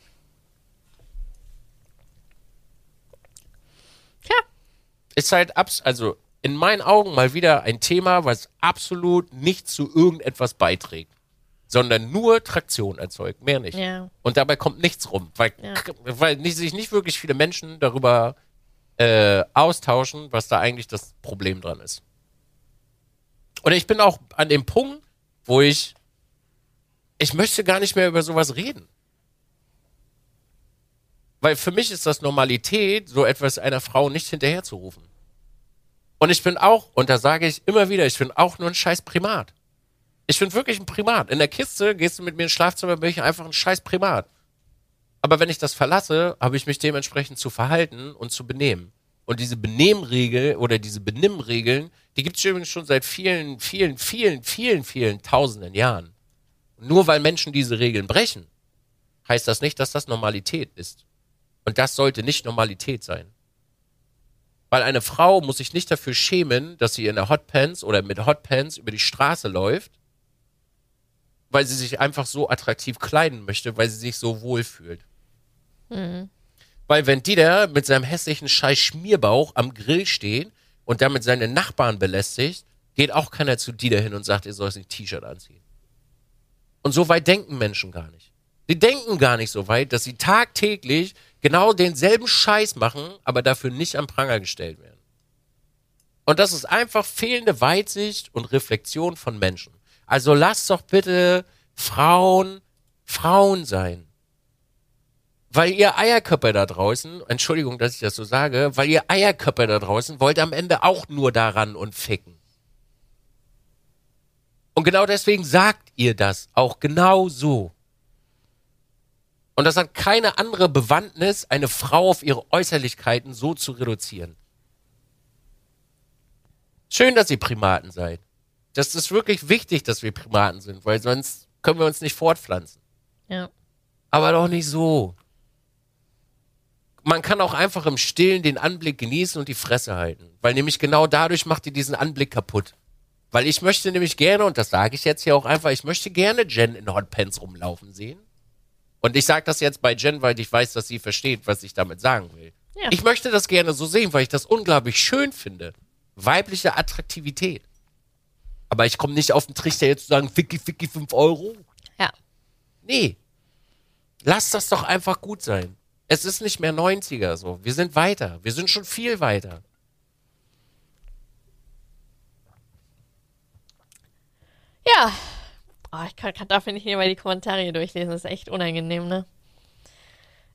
Tja. Ist halt abs also in meinen Augen mal wieder ein Thema, was absolut nicht zu irgendetwas beiträgt, sondern nur Traktion erzeugt, mehr nicht. Ja. Und dabei kommt nichts rum, weil, Ja. weil nicht, sich nicht wirklich viele Menschen darüber äh, austauschen, was da eigentlich das Problem dran ist. Und ich bin auch an dem Punkt, wo ich, ich möchte gar nicht mehr über sowas reden. Weil für mich ist das Normalität, so etwas einer Frau nicht hinterherzurufen. Und ich bin auch, und da sage ich immer wieder, ich bin auch nur ein scheiß Primat. Ich bin wirklich ein Primat. In der Kiste gehst du mit mir ins Schlafzimmer, bin ich einfach ein scheiß Primat. Aber wenn ich das verlasse, habe ich mich dementsprechend zu verhalten und zu benehmen. Und diese Benehmregel oder diese Benimmregeln, die gibt es übrigens schon seit vielen, vielen, vielen, vielen, vielen tausenden Jahren. Nur weil Menschen diese Regeln brechen, heißt das nicht, dass das Normalität ist. Und das sollte nicht Normalität sein. Weil eine Frau muss sich nicht dafür schämen, dass sie in der Hotpants oder mit Hotpants über die Straße läuft, weil sie sich einfach so attraktiv kleiden möchte, weil sie sich so wohl fühlt. Weil wenn Dieter mit seinem hässlichen scheiß Schmierbauch am Grill steht und damit seine Nachbarn belästigt, geht auch keiner zu Dieter hin und sagt, ihr sollt ein T-Shirt anziehen. Und so weit denken Menschen gar nicht. Die denken gar nicht so weit, dass sie tagtäglich genau denselben Scheiß machen, aber dafür nicht am Pranger gestellt werden. Und das ist einfach fehlende Weitsicht und Reflexion von Menschen. Also lasst doch bitte Frauen Frauen sein. Weil ihr Eierköpfe da draußen, Entschuldigung, dass ich das so sage, weil ihr Eierköpfe da draußen wollt am Ende auch nur daran und ficken. Und genau deswegen sagt ihr das auch genau so. Und das hat keine andere Bewandtnis, eine Frau auf ihre Äußerlichkeiten so zu reduzieren. Schön, dass ihr Primaten seid. Das ist wirklich wichtig, dass wir Primaten sind, weil sonst können wir uns nicht fortpflanzen. Ja. Aber doch nicht so. Man kann auch einfach im Stillen den Anblick genießen und die Fresse halten. Weil nämlich genau dadurch macht ihr diesen Anblick kaputt. Weil ich möchte nämlich gerne, und das sage ich jetzt hier auch einfach, ich möchte gerne Jen in Hotpants rumlaufen sehen. Und ich sage das jetzt bei Jen, weil ich weiß, dass sie versteht, was ich damit sagen will. Ja. Ich möchte das gerne so sehen, weil ich das unglaublich schön finde. Weibliche Attraktivität. Aber ich komme nicht auf den Trichter jetzt zu sagen, Ficky, Ficky, 5 Euro. Ja. Nee. Lass das doch einfach gut sein. Es ist nicht mehr 90er so. Wir sind weiter. Wir sind schon viel weiter. Ja. Oh, ich kann, kann dafür nicht mehr die Kommentare hier durchlesen. Das ist echt unangenehm, ne?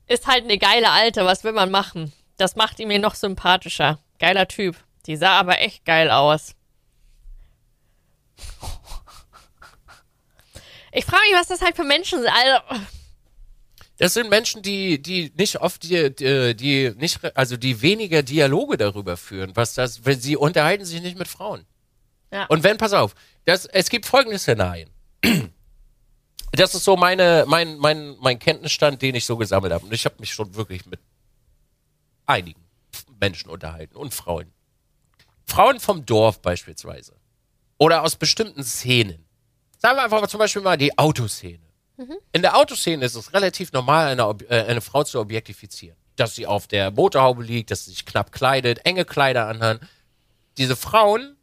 Ist halt eine geile Alte. Was will man machen? Das macht ihn mir noch sympathischer. Geiler Typ. Die sah aber echt geil aus. Ich frage mich, was das halt für Menschen sind. Also, Das sind Menschen, die, die nicht oft, die, die, die nicht, also die weniger Dialoge darüber führen, was das, wenn sie unterhalten sich nicht mit Frauen. Ja. Und wenn, pass auf, das, es gibt folgende Szenarien. Das ist so meine, mein, mein, mein Kenntnisstand, den ich so gesammelt habe. Und ich habe mich schon wirklich mit einigen Menschen unterhalten und Frauen. Frauen vom Dorf beispielsweise. Oder aus bestimmten Szenen. Sagen wir einfach mal zum Beispiel mal die Autoszene. In der Autoszene ist es relativ normal, eine, äh, eine Frau zu objektifizieren. Dass sie auf der Motorhaube liegt, dass sie sich knapp kleidet, enge Kleider anhat. Diese Frauen,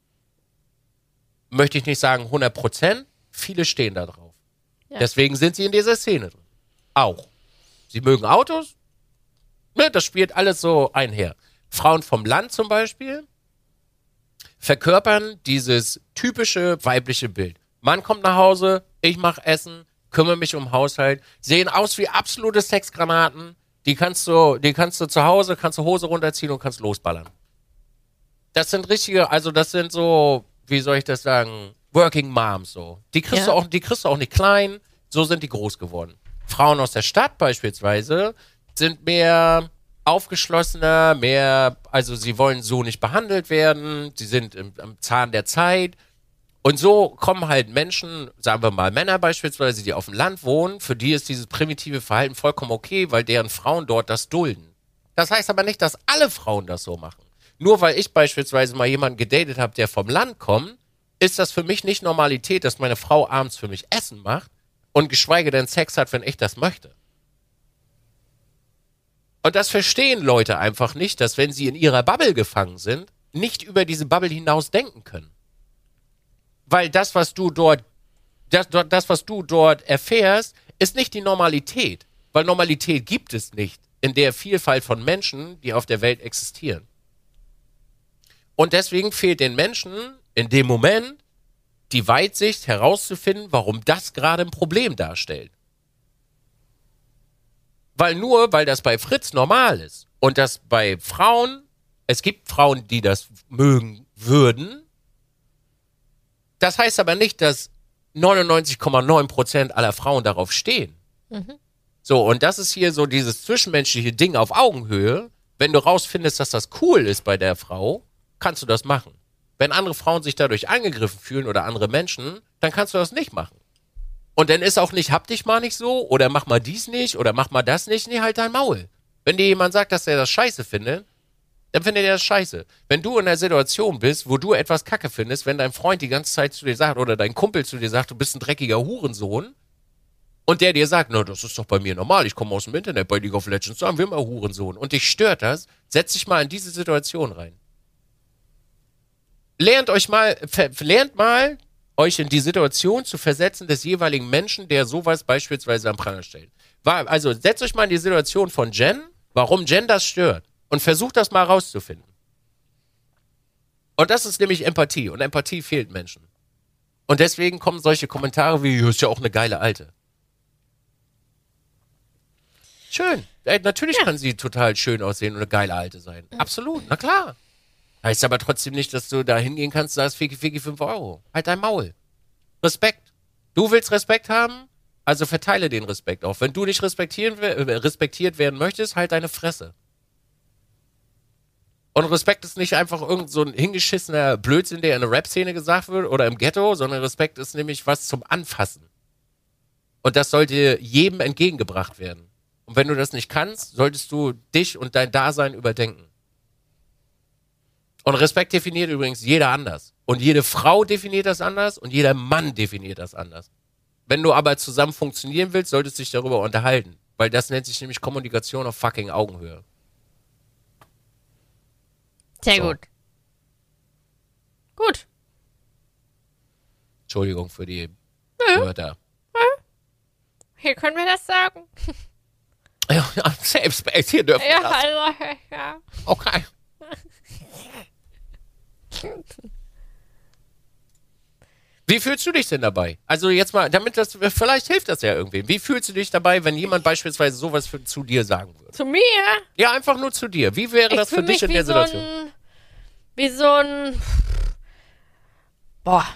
möchte ich nicht sagen 100 Prozent, viele stehen da drauf. Deswegen sind sie in dieser Szene drin. Auch. Sie mögen Autos. Ne, das spielt alles so einher. Frauen vom Land zum Beispiel verkörpern dieses typische weibliche Bild. Mann kommt nach Hause, ich mach Essen, kümmere mich um Haushalt, sehen aus wie absolute Sexgranaten. Die kannst du, die kannst du zu Hause, kannst du Hose runterziehen und kannst losballern. Das sind richtige, also das sind so, wie soll ich das sagen, Working Moms so. Die kriegst Ja. du auch, die kriegst du auch nicht klein, so sind die groß geworden. Frauen aus der Stadt beispielsweise sind mehr aufgeschlossener, mehr, also sie wollen so nicht behandelt werden, sie sind im, am Zahn der Zeit. Und so kommen halt Menschen, sagen wir mal Männer beispielsweise, die auf dem Land wohnen, für die ist dieses primitive Verhalten vollkommen okay, weil deren Frauen dort das dulden. Das heißt aber nicht, dass alle Frauen das so machen. Nur weil ich beispielsweise mal jemanden gedatet habe, der vom Land kommt, ist das für mich nicht Normalität, dass meine Frau abends für mich Essen macht und geschweige denn Sex hat, wenn ich das möchte. Und das verstehen Leute einfach nicht, dass wenn sie in ihrer Bubble gefangen sind, nicht über diese Bubble hinaus denken können. Weil das, was du dort, das, das, was du dort erfährst, ist nicht die Normalität. Weil Normalität gibt es nicht in der Vielfalt von Menschen, die auf der Welt existieren. Und deswegen fehlt den Menschen in dem Moment die Weitsicht herauszufinden, warum das gerade ein Problem darstellt. Weil nur, weil das bei Fritz normal ist und das bei Frauen, es gibt Frauen, die das mögen würden, das heißt aber nicht, dass 99,9% aller Frauen darauf stehen. So, und das ist hier so dieses zwischenmenschliche Ding auf Augenhöhe. Wenn du rausfindest, dass das cool ist bei der Frau, kannst du das machen. Wenn andere Frauen sich dadurch angegriffen fühlen oder andere Menschen, dann kannst du das nicht machen. Und dann ist auch nicht, hab dich mal nicht so oder mach mal dies nicht oder mach mal das nicht. Nee, halt dein Maul. Wenn dir jemand sagt, dass er das scheiße findet, dann findet er das scheiße. Wenn du in einer Situation bist, wo du etwas kacke findest, wenn dein Freund die ganze Zeit zu dir sagt oder dein Kumpel zu dir sagt, du bist ein dreckiger Hurensohn und der dir sagt, na, das ist doch bei mir normal, ich komme aus dem Internet, bei League of Legends sagen wir immer Hurensohn und dich stört das, setz dich mal in diese Situation rein. Lernt euch mal, lernt mal, euch in die Situation zu versetzen des jeweiligen Menschen, der sowas beispielsweise am Pranger stellt. Also setzt euch mal in die Situation von Jen, warum Jen das stört und versucht das mal rauszufinden. Und das ist nämlich Empathie und Empathie fehlt Menschen. Und deswegen kommen solche Kommentare wie, "Ja, ist ja auch eine geile Alte. Schön. Ey, natürlich Ja. kann sie total schön aussehen und eine geile Alte sein. Absolut, na klar. Heißt aber trotzdem nicht, dass du da hingehen kannst, da ist Fiki Fiki 5 Euro. Halt dein Maul. Respekt. Du willst Respekt haben, also verteile den Respekt auch. Wenn du nicht respektieren, äh, respektiert werden möchtest, halt deine Fresse. Und Respekt ist nicht einfach irgend so ein hingeschissener Blödsinn, der in der Rap-Szene gesagt wird oder im Ghetto, sondern Respekt ist nämlich was zum Anfassen. Und das sollte jedem entgegengebracht werden. Und wenn du das nicht kannst, solltest du dich und dein Dasein überdenken. Und Respekt definiert übrigens jeder anders. Und jede Frau definiert das anders und jeder Mann definiert das anders. Wenn du aber zusammen funktionieren willst, solltest du dich darüber unterhalten. Weil das nennt sich nämlich Kommunikation auf fucking Augenhöhe. Sehr So. gut. Gut. Entschuldigung für die Wörter. Hier können wir das sagen. Ja, ja, Safe Space, hier dürfen wir Ja, das. also, ja. Okay. Wie fühlst du dich denn dabei? Also jetzt mal, damit das, vielleicht hilft das ja irgendwie. Wie fühlst du dich dabei, wenn jemand beispielsweise sowas für, zu dir sagen würde? Zu mir? Ja, einfach nur zu dir. Wie wäre Ich das für dich in der so Situation? ein. Wie so ein. Boah.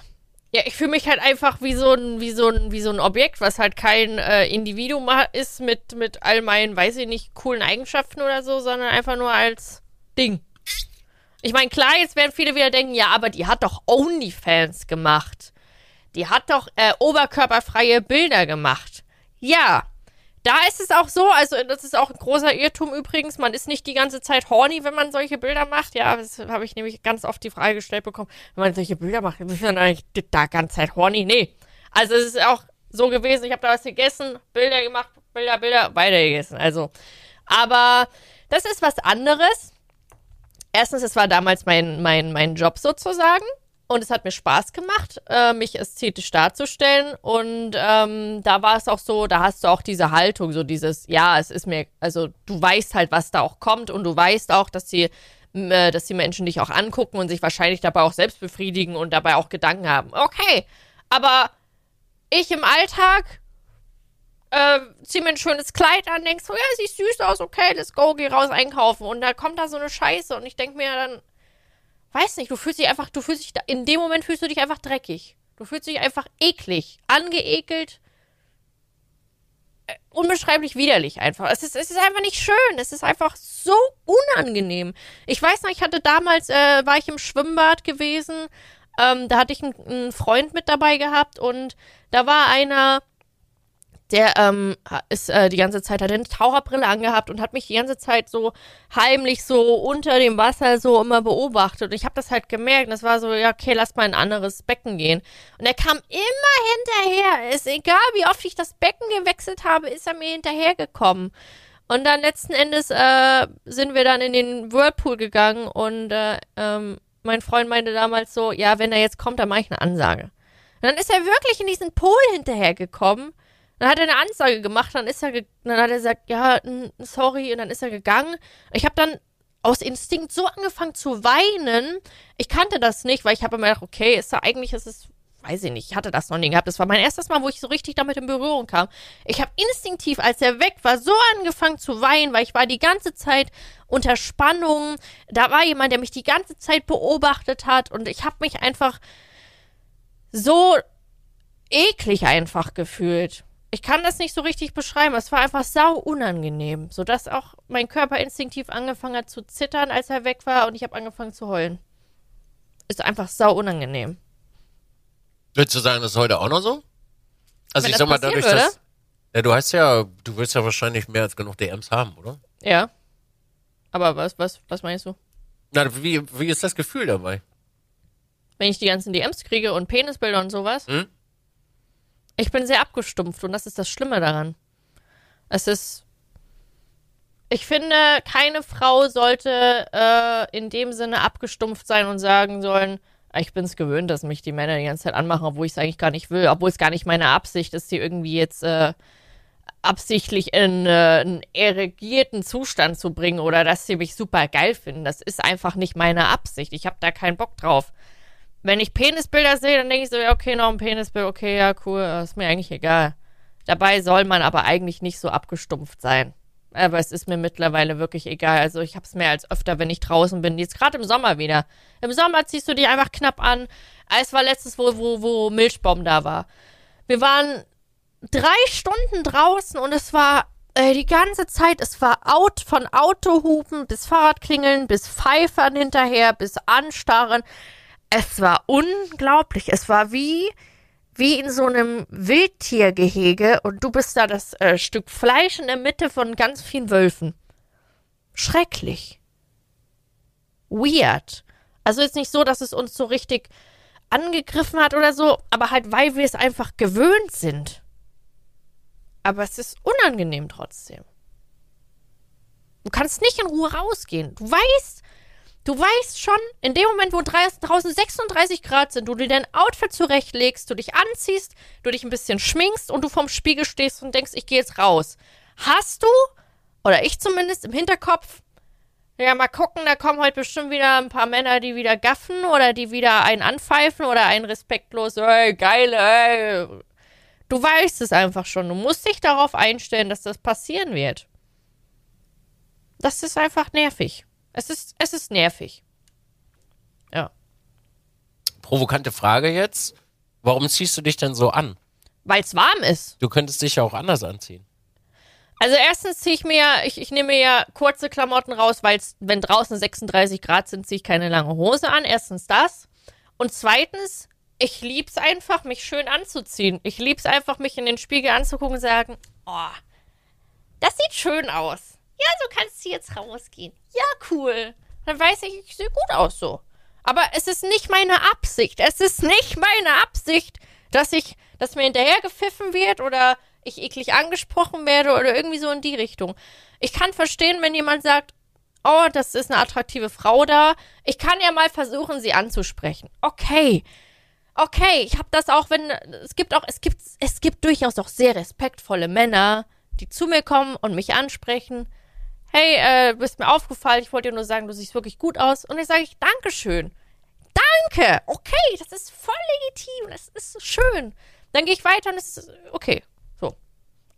Ja, ich fühle mich halt einfach wie so ein, wie so ein, wie so ein Objekt, was halt kein äh, Individuum ist mit, mit all meinen, weiß ich nicht, coolen Eigenschaften oder so, sondern einfach nur als Ding. Ich meine, klar, jetzt werden viele wieder denken, ja, aber die hat doch OnlyFans gemacht. Die hat doch äh, oberkörperfreie Bilder gemacht. Ja, da ist es auch so, also das ist auch ein großer Irrtum übrigens, man ist nicht die ganze Zeit horny, wenn man solche Bilder macht. Ja, das habe ich nämlich ganz oft die Frage gestellt bekommen, wenn man solche Bilder macht, ist man eigentlich da ganze Zeit horny? Nee. Also es ist auch so gewesen, ich habe da was gegessen, Bilder gemacht, Bilder, Bilder, weiter gegessen. Also, aber das ist was anderes. Erstens, es war damals mein, mein, mein Job sozusagen. Und es hat mir Spaß gemacht, äh, mich ästhetisch darzustellen. Und ähm, da war es auch so, da hast du auch diese Haltung, so dieses, ja, es ist mir, also du weißt halt, was da auch kommt und du weißt auch, dass die, äh, dass die Menschen dich auch angucken und sich wahrscheinlich dabei auch selbst befriedigen und dabei auch Gedanken haben. Okay, aber ich im Alltag äh, zieh mir ein schönes Kleid an, denkst so, ja, siehst süß aus, okay, let's go, geh raus einkaufen. Und da kommt da so eine Scheiße und ich denk mir dann, weiß nicht, du fühlst dich einfach, du fühlst dich, in dem Moment fühlst du dich einfach dreckig. Du fühlst dich einfach eklig, angeekelt, äh, unbeschreiblich widerlich einfach. Es ist, es ist einfach nicht schön. Es ist einfach so unangenehm. Ich weiß noch, ich hatte damals, äh, war ich im Schwimmbad gewesen. Ähm, da hatte ich einen, einen Freund mit dabei gehabt und da war einer, der ähm, ist äh, die ganze Zeit hat eine Taucherbrille angehabt und hat mich die ganze Zeit so heimlich so unter dem Wasser so immer beobachtet. Und ich habe das halt gemerkt. Das war so, ja, okay, lass mal in ein anderes Becken gehen. Und er kam immer hinterher. Ist egal, wie oft ich das Becken gewechselt habe, ist er mir hinterhergekommen. Und dann letzten Endes äh, sind wir dann in den Whirlpool gegangen und äh, ähm, mein Freund meinte damals so, ja, wenn er jetzt kommt, dann mache ich eine Ansage. Und dann ist er wirklich in diesen Pool hinterhergekommen. Dann hat er eine Ansage gemacht, dann ist er, ge- dann hat er gesagt, ja, sorry, und dann ist er gegangen. Ich habe dann aus Instinkt so angefangen zu weinen. Ich kannte das nicht, weil ich habe immer gedacht, okay, ist da eigentlich, ist es, weiß ich nicht, ich hatte das noch nie gehabt. Das war mein erstes Mal, wo ich so richtig damit in Berührung kam. Ich habe instinktiv, als er weg war, so angefangen zu weinen, weil ich war die ganze Zeit unter Spannung. Da war jemand, der mich die ganze Zeit beobachtet hat und ich habe mich einfach so eklig einfach gefühlt. Ich kann das nicht so richtig beschreiben. Es war einfach sau unangenehm, sodass auch mein Körper instinktiv angefangen hat zu zittern, als er weg war und ich habe angefangen zu heulen. Ist einfach sau unangenehm. Würdest du sagen, das ist heute auch noch so? Also Wenn ich sag mal, dadurch, würde? dass. Ja, du hast ja, du willst ja wahrscheinlich mehr als genug DMs haben, oder? Ja. Aber was, was, was meinst du? Na, wie, wie ist das Gefühl dabei? Wenn ich die ganzen DMs kriege und Penisbilder und sowas? Hm? Ich bin sehr abgestumpft und das ist das Schlimme daran. Es ist. Ich finde, keine Frau sollte äh, in dem Sinne abgestumpft sein und sagen sollen, "Ah, ich bin es gewöhnt, dass mich die Männer die ganze Zeit anmachen, obwohl ich es eigentlich gar nicht will, obwohl es gar nicht meine Absicht ist, sie irgendwie jetzt äh, absichtlich in äh, einen erregierten Zustand zu bringen oder dass sie mich super geil finden. Das ist einfach nicht meine Absicht. Ich habe da keinen Bock drauf. Wenn ich Penisbilder sehe, dann denke ich so, ja, okay, noch ein Penisbild, okay, ja, cool, ist mir eigentlich egal. Dabei soll man aber eigentlich nicht so abgestumpft sein. Aber es ist mir mittlerweile wirklich egal. Also ich habe es mehr als öfter, wenn ich draußen bin. Jetzt gerade im Sommer wieder. Im Sommer ziehst du dich einfach knapp an. Es war letztes, wo, wo, wo Milchbaum da war. Wir waren drei Stunden draußen und es war äh, die ganze Zeit, es war out von Autohupen bis Fahrradklingeln, bis Pfeifern hinterher, bis Anstarren. Es war unglaublich. Es war wie, wie in so einem Wildtiergehege und du bist da das äh, Stück Fleisch in der Mitte von ganz vielen Wölfen. Schrecklich. Weird. Also jetzt nicht so, dass es uns so richtig angegriffen hat oder so, aber halt, weil wir es einfach gewöhnt sind. Aber es ist unangenehm trotzdem. Du kannst nicht in Ruhe rausgehen. Du weißt, du weißt schon, in dem Moment, wo draußen 36 Grad sind, du dir dein Outfit zurechtlegst, du dich anziehst, du dich ein bisschen schminkst und du vorm Spiegel stehst und denkst, ich gehe jetzt raus. Hast du, oder ich zumindest im Hinterkopf, ja, mal gucken, da kommen heute bestimmt wieder ein paar Männer, die wieder gaffen oder die wieder einen anpfeifen oder einen respektlos, ey, geil, ey. Du weißt es einfach schon. Du musst dich darauf einstellen, dass das passieren wird. Das ist einfach nervig. Es ist, es ist nervig. Ja. Provokante Frage jetzt. Warum ziehst du dich denn so an? Weil es warm ist. Du könntest dich ja auch anders anziehen. Also erstens ziehe ich mir, ich, ich nehme mir ja kurze Klamotten raus, weil wenn draußen 36 Grad sind, ziehe ich keine lange Hose an. Erstens das. Und zweitens, ich lieb's einfach, mich schön anzuziehen. Ich lieb's einfach, mich in den Spiegel anzugucken und sagen, oh, das sieht schön aus. Ja, so kannst du jetzt rausgehen. Ja, cool. Dann weiß ich, ich sehe gut aus so. Aber es ist nicht meine Absicht. Es ist nicht meine Absicht, dass ich, dass mir hinterher gepfiffen wird oder ich eklig angesprochen werde oder irgendwie so in die Richtung. Ich kann verstehen, wenn jemand sagt, oh, das ist eine attraktive Frau da. Ich kann ja mal versuchen, sie anzusprechen. Okay. Okay, ich habe das auch, wenn es gibt auch es gibt es gibt durchaus auch sehr respektvolle Männer, die zu mir kommen und mich ansprechen. Hey, äh, bist mir aufgefallen, ich wollte dir nur sagen, du siehst wirklich gut aus. Und dann sage ich, Dankeschön. Danke. Okay, das ist voll legitim. Das ist schön. Dann gehe ich weiter und es ist okay.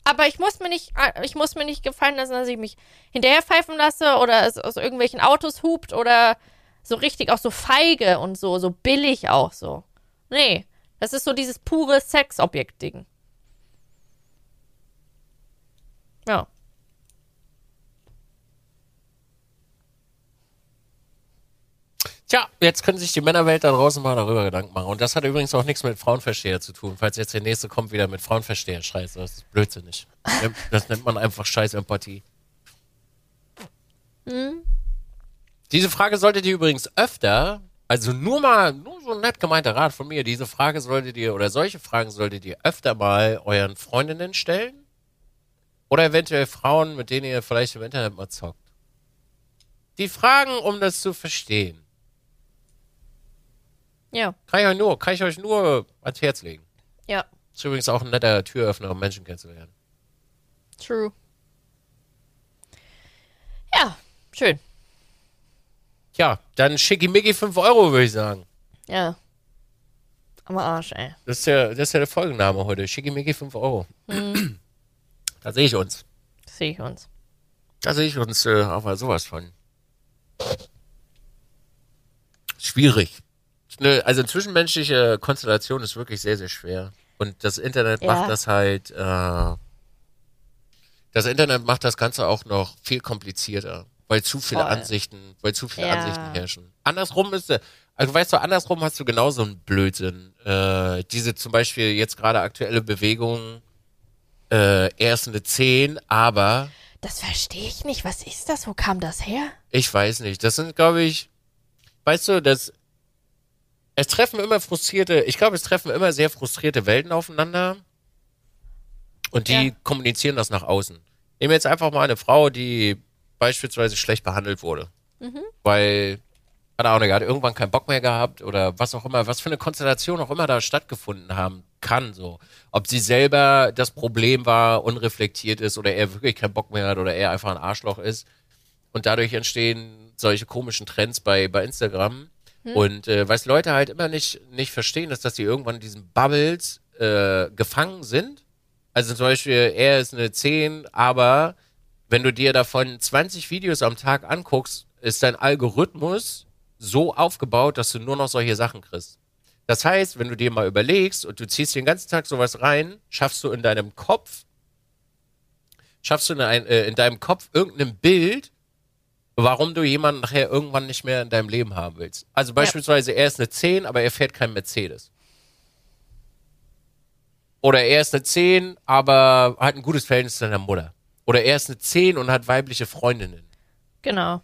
Aber ich muss mir nicht, äh, ich muss mir nicht gefallen lassen, dass ich mich hinterher pfeifen lasse oder es aus irgendwelchen Autos hupt oder so richtig auch so feige und so, so billig auch so. Nee, das ist so dieses pure Sexobjekt-Ding. Ja. Tja, jetzt können sich die Männerwelt da draußen mal darüber Gedanken machen. Und das hat übrigens auch nichts mit Frauenversteher zu tun. Falls jetzt der nächste kommt wieder mit Frauenversteher, scheiße, das ist blödsinnig. Das nennt man einfach scheiß Empathie. Hm? Diese Frage solltet ihr übrigens öfter, also nur mal, nur so ein nett gemeinter Rat von mir, diese Frage solltet ihr, oder solche Fragen solltet ihr öfter mal euren Freundinnen stellen. Oder eventuell Frauen, mit denen ihr vielleicht im Internet mal zockt. Die Fragen, um das zu verstehen. Ja. Kann ich euch nur, kann ich euch nur ans Herz legen. Ja. Ist übrigens auch ein netter Türöffner, um Menschen kennenzulernen. True. Ja, schön. Ja, dann schickimicki 5 Euro, würde ich sagen. Ja. Am Arsch, ey. Das ist ja, das ist ja der Folgenname heute. Schickimicki 5 Euro. Mhm. Da sehe ich uns. Sehe ich uns. Da sehe ich uns äh, aber sowas von. Schwierig. Ne, also zwischenmenschliche Konstellation ist wirklich sehr, sehr schwer. Und das Internet Ja. macht das halt, äh, das Internet macht das Ganze auch noch viel komplizierter, weil zu viele Voll. Ansichten, weil zu viele Ja. Ansichten herrschen. Andersrum ist, also weißt du, andersrum hast du genauso einen Blödsinn. Äh, diese zum Beispiel jetzt gerade aktuelle Bewegung, äh, er ist eine 10, aber Das verstehe ich nicht. Was ist das? Wo kam das her? ich weiß nicht. Das sind, glaube ich, weißt du, das. Es treffen immer frustrierte, ich glaube, es treffen immer sehr frustrierte Welten aufeinander. Und die Ja. kommunizieren das nach außen. Nehmen wir jetzt einfach mal eine Frau, die beispielsweise schlecht behandelt wurde. Weil, keine Ahnung, er hat irgendwann keinen Bock mehr gehabt oder was auch immer, was für eine Konstellation auch immer da stattgefunden haben kann, so. Ob sie selber das Problem war, unreflektiert ist oder er wirklich keinen Bock mehr hat oder er einfach ein Arschloch ist. Und dadurch entstehen solche komischen Trends bei, bei Instagram. Und äh, was Leute halt immer nicht, nicht verstehen, ist, dass sie irgendwann in diesen Bubbles äh, gefangen sind. Also zum Beispiel, er ist eine 10, aber wenn du dir davon 20 Videos am Tag anguckst, ist dein Algorithmus so aufgebaut, dass du nur noch solche Sachen kriegst. Das heißt, wenn du dir mal überlegst und du ziehst den ganzen Tag sowas rein, schaffst du in deinem Kopf, schaffst du in, ein, äh, in deinem Kopf irgendein Bild, warum du jemanden nachher irgendwann nicht mehr in deinem Leben haben willst. Also beispielsweise, er ist eine 10, aber er fährt kein Mercedes. Oder er ist eine 10, aber hat ein gutes Verhältnis zu seiner Mutter. Oder er ist eine 10 und hat weibliche Freundinnen. Genau.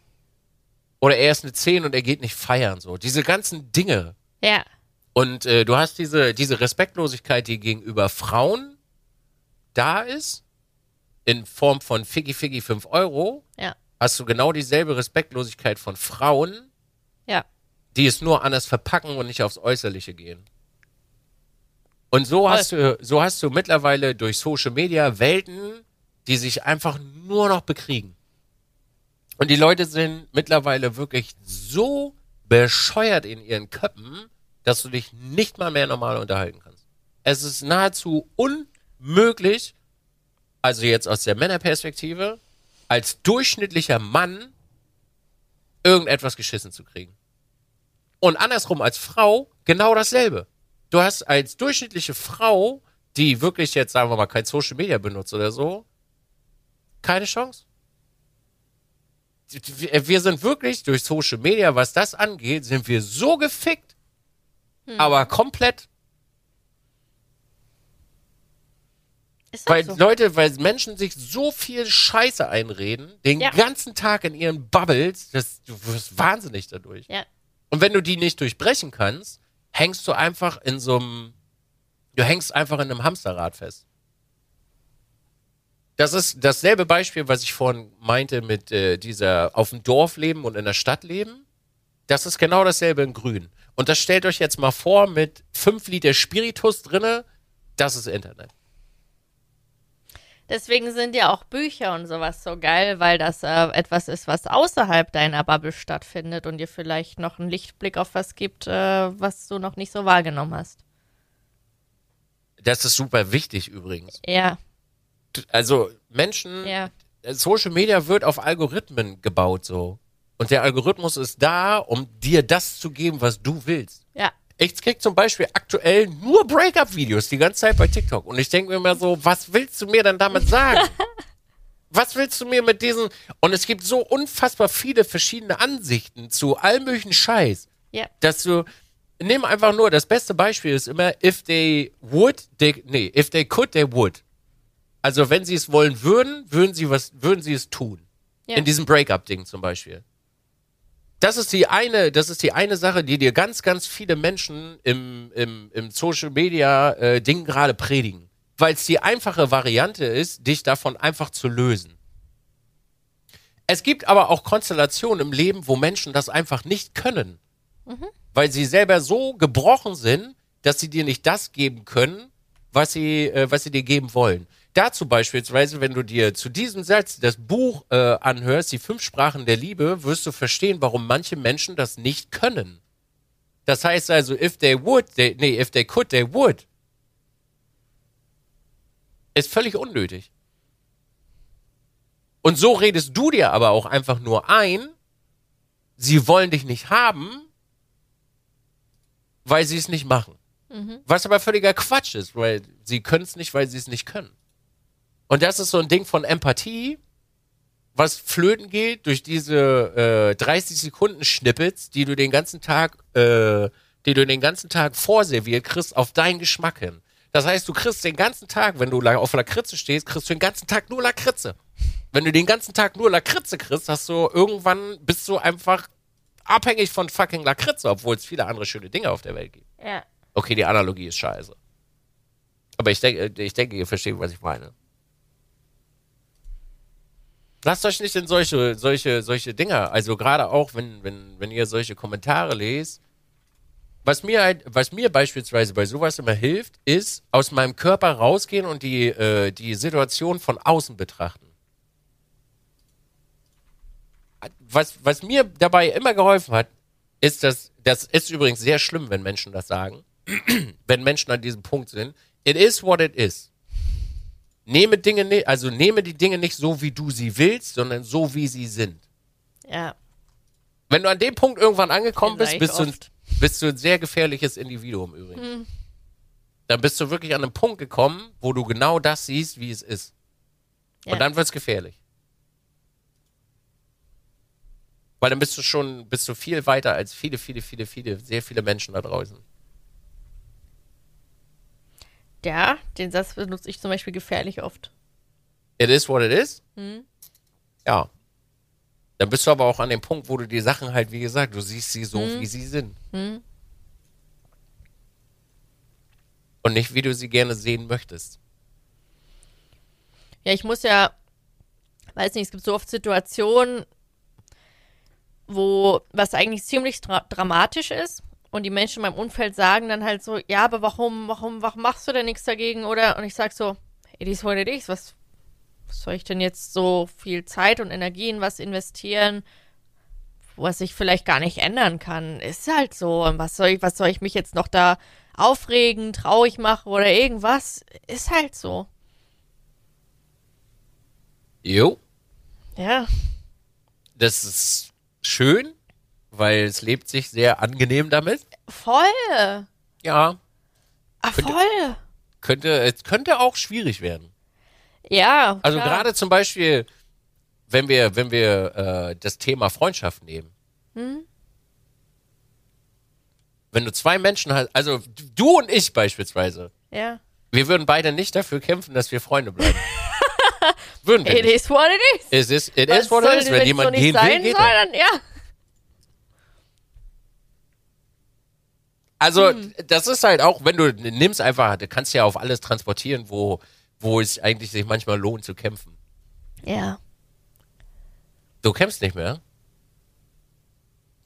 Oder er ist eine 10 und er geht nicht feiern. So. Diese ganzen Dinge. Ja. Und äh, du hast diese, diese Respektlosigkeit, die gegenüber Frauen da ist, in Form von Figgy Figgy 5 Euro, Ja. Hast du genau dieselbe Respektlosigkeit von Frauen, Ja. die es nur anders verpacken und nicht aufs Äußerliche gehen. Und so hast du, so hast du mittlerweile durch Social Media Welten, die sich einfach nur noch bekriegen. Und die Leute sind mittlerweile wirklich so bescheuert in ihren Köppen, dass du dich nicht mal mehr normal unterhalten kannst. Es ist nahezu unmöglich, also jetzt aus der Männerperspektive, als durchschnittlicher Mann irgendetwas geschissen zu kriegen. Und andersrum als Frau genau dasselbe. Du hast als durchschnittliche Frau, die wirklich jetzt, sagen wir mal, kein Social Media benutzt oder so, keine Chance. Wir sind wirklich durch Social Media, was das angeht, sind wir so gefickt. Aber komplett. Ist das Weil so? Leute, weil Menschen sich so viel Scheiße einreden, den Ja. ganzen Tag in ihren Bubbles, das, du wirst wahnsinnig dadurch. Ja. Und wenn du die nicht durchbrechen kannst, hängst du einfach in so einem, du hängst einfach in einem Hamsterrad fest. Das ist dasselbe Beispiel, was ich vorhin meinte mit äh, dieser auf dem Dorf leben und in der Stadt leben. Das ist genau dasselbe in Grün. Und das stellt euch jetzt mal vor mit 5 Liter Spiritus drinne. Das ist Internet. Deswegen sind ja auch Bücher und sowas so geil, weil das äh, etwas ist, was außerhalb deiner Bubble stattfindet und dir vielleicht noch einen Lichtblick auf was gibt, äh, was du noch nicht so wahrgenommen hast. Das ist super wichtig übrigens. Ja, Also Menschen, ja, Social Media wird auf Algorithmen gebaut so. Und der Algorithmus ist da, um dir das zu geben, was du willst. Ich krieg zum Beispiel aktuell nur Breakup-Videos die ganze Zeit bei TikTok. Und ich denke mir immer so, was willst du mir denn damit sagen? was willst du mir mit diesen... Und es gibt so unfassbar viele verschiedene Ansichten zu allem möglichen Scheiß, Ja, dass du... Nimm einfach nur, das beste Beispiel ist immer, if they would, they, nee, if they could, they would. Also wenn sie es wollen würden, würden sie was, würden sie es tun. Ja. In diesem Breakup-Ding zum Beispiel. Das ist die eine, das ist die eine Sache, die dir ganz, ganz viele Menschen im, im, im Social Media äh, Ding gerade predigen. Weil es die einfache Variante ist, dich davon einfach zu lösen. Es gibt aber auch Konstellationen im Leben, wo Menschen das einfach nicht können. Weil sie selber so gebrochen sind, dass sie dir nicht das geben können, was sie, äh, was sie dir geben wollen. Dazu beispielsweise, wenn du dir zu diesem Satz das Buch äh, anhörst, die fünf Sprachen der Liebe, wirst du verstehen, warum manche Menschen das nicht können. Das heißt also, if they would, they, nee, if they could, they would. Ist völlig unnötig. Und so redest du dir aber auch einfach nur ein, sie wollen dich nicht haben, weil sie es nicht machen. Was aber völliger Quatsch ist, weil sie können es nicht, weil sie es nicht können. Und das ist so ein Ding von Empathie, was flöten geht durch diese äh, 30 Sekunden Schnippets, die du den ganzen Tag, äh, die du den ganzen Tag vorserviert kriegst, auf deinen Geschmack hin. Das heißt, du kriegst den ganzen Tag, wenn du auf Lakritze stehst, kriegst du den ganzen Tag nur Lakritze. Wenn du den ganzen Tag nur Lakritze kriegst, hast du irgendwann bist du einfach abhängig von fucking Lakritze, obwohl es viele andere schöne Dinge auf der Welt gibt. ja. Okay, die Analogie ist scheiße. Aber ich denke, ich denke, ihr versteht, was ich meine. Lasst euch nicht in solche, solche, solche Dinger, also gerade auch, wenn, wenn, wenn ihr solche Kommentare lest, was mir halt, was mir beispielsweise bei sowas immer hilft, ist aus meinem Körper rausgehen und die, äh, die Situation von außen betrachten. Was, was mir dabei immer geholfen hat, ist, dass, das ist übrigens sehr schlimm, wenn Menschen das sagen, wenn Menschen an diesem Punkt sind. It is what it is. Nehme Dinge, ni- also nehme die Dinge nicht so, wie du sie willst, sondern so, wie sie sind. Ja, Wenn du an dem Punkt irgendwann angekommen bist, Vielleicht bist du, ein, bist du ein sehr gefährliches Individuum übrigens. Dann bist du wirklich an einem Punkt gekommen, wo du genau das siehst, wie es ist. Ja. Und dann wird's gefährlich. Weil dann bist du schon, bist du viel weiter als viele, viele, viele, viele, sehr viele Menschen da draußen. Ja, den Satz benutze ich zum Beispiel gefährlich oft. It is what it is. Ja. Dann bist du aber auch an dem Punkt, wo du die Sachen halt, wie gesagt, du siehst sie so, wie sie sind. Und nicht, wie du sie gerne sehen möchtest. Ja, ich muss ja, weiß nicht, es gibt so oft Situationen, wo was eigentlich ziemlich dra dramatisch ist und die Menschen in meinem Umfeld sagen dann halt so, ja, aber warum, warum, warum machst du denn nichts dagegen? Oder und ich sag so, it is what it is, was, was soll ich denn jetzt so viel Zeit und Energie in was investieren, was ich vielleicht gar nicht ändern kann? Ist halt so. Und was soll ich, was soll ich mich jetzt noch da aufregen, traurig machen oder irgendwas? Ist halt so. Jo. Ja. Das ist schön, weil es lebt sich sehr angenehm damit. Voll. Ja. Ah, Könnte- voll. Könnte, es könnte auch schwierig werden. Ja. Also gerade zum Beispiel, wenn wir, wenn wir äh, das Thema Freundschaft nehmen. Hm? Wenn du zwei Menschen hast, also du und ich beispielsweise, Ja. wir würden beide nicht dafür kämpfen, dass wir Freunde bleiben. würden wir It nicht. is what it is. Es ist, it Was is what it is. Wenn wenn's jemand so gehen will, geht soll, dann ja. Also, Hm. das ist halt auch, wenn du nimmst einfach, du kannst ja auf alles transportieren, wo, wo es eigentlich sich manchmal lohnt zu kämpfen. Ja. Du kämpfst nicht mehr.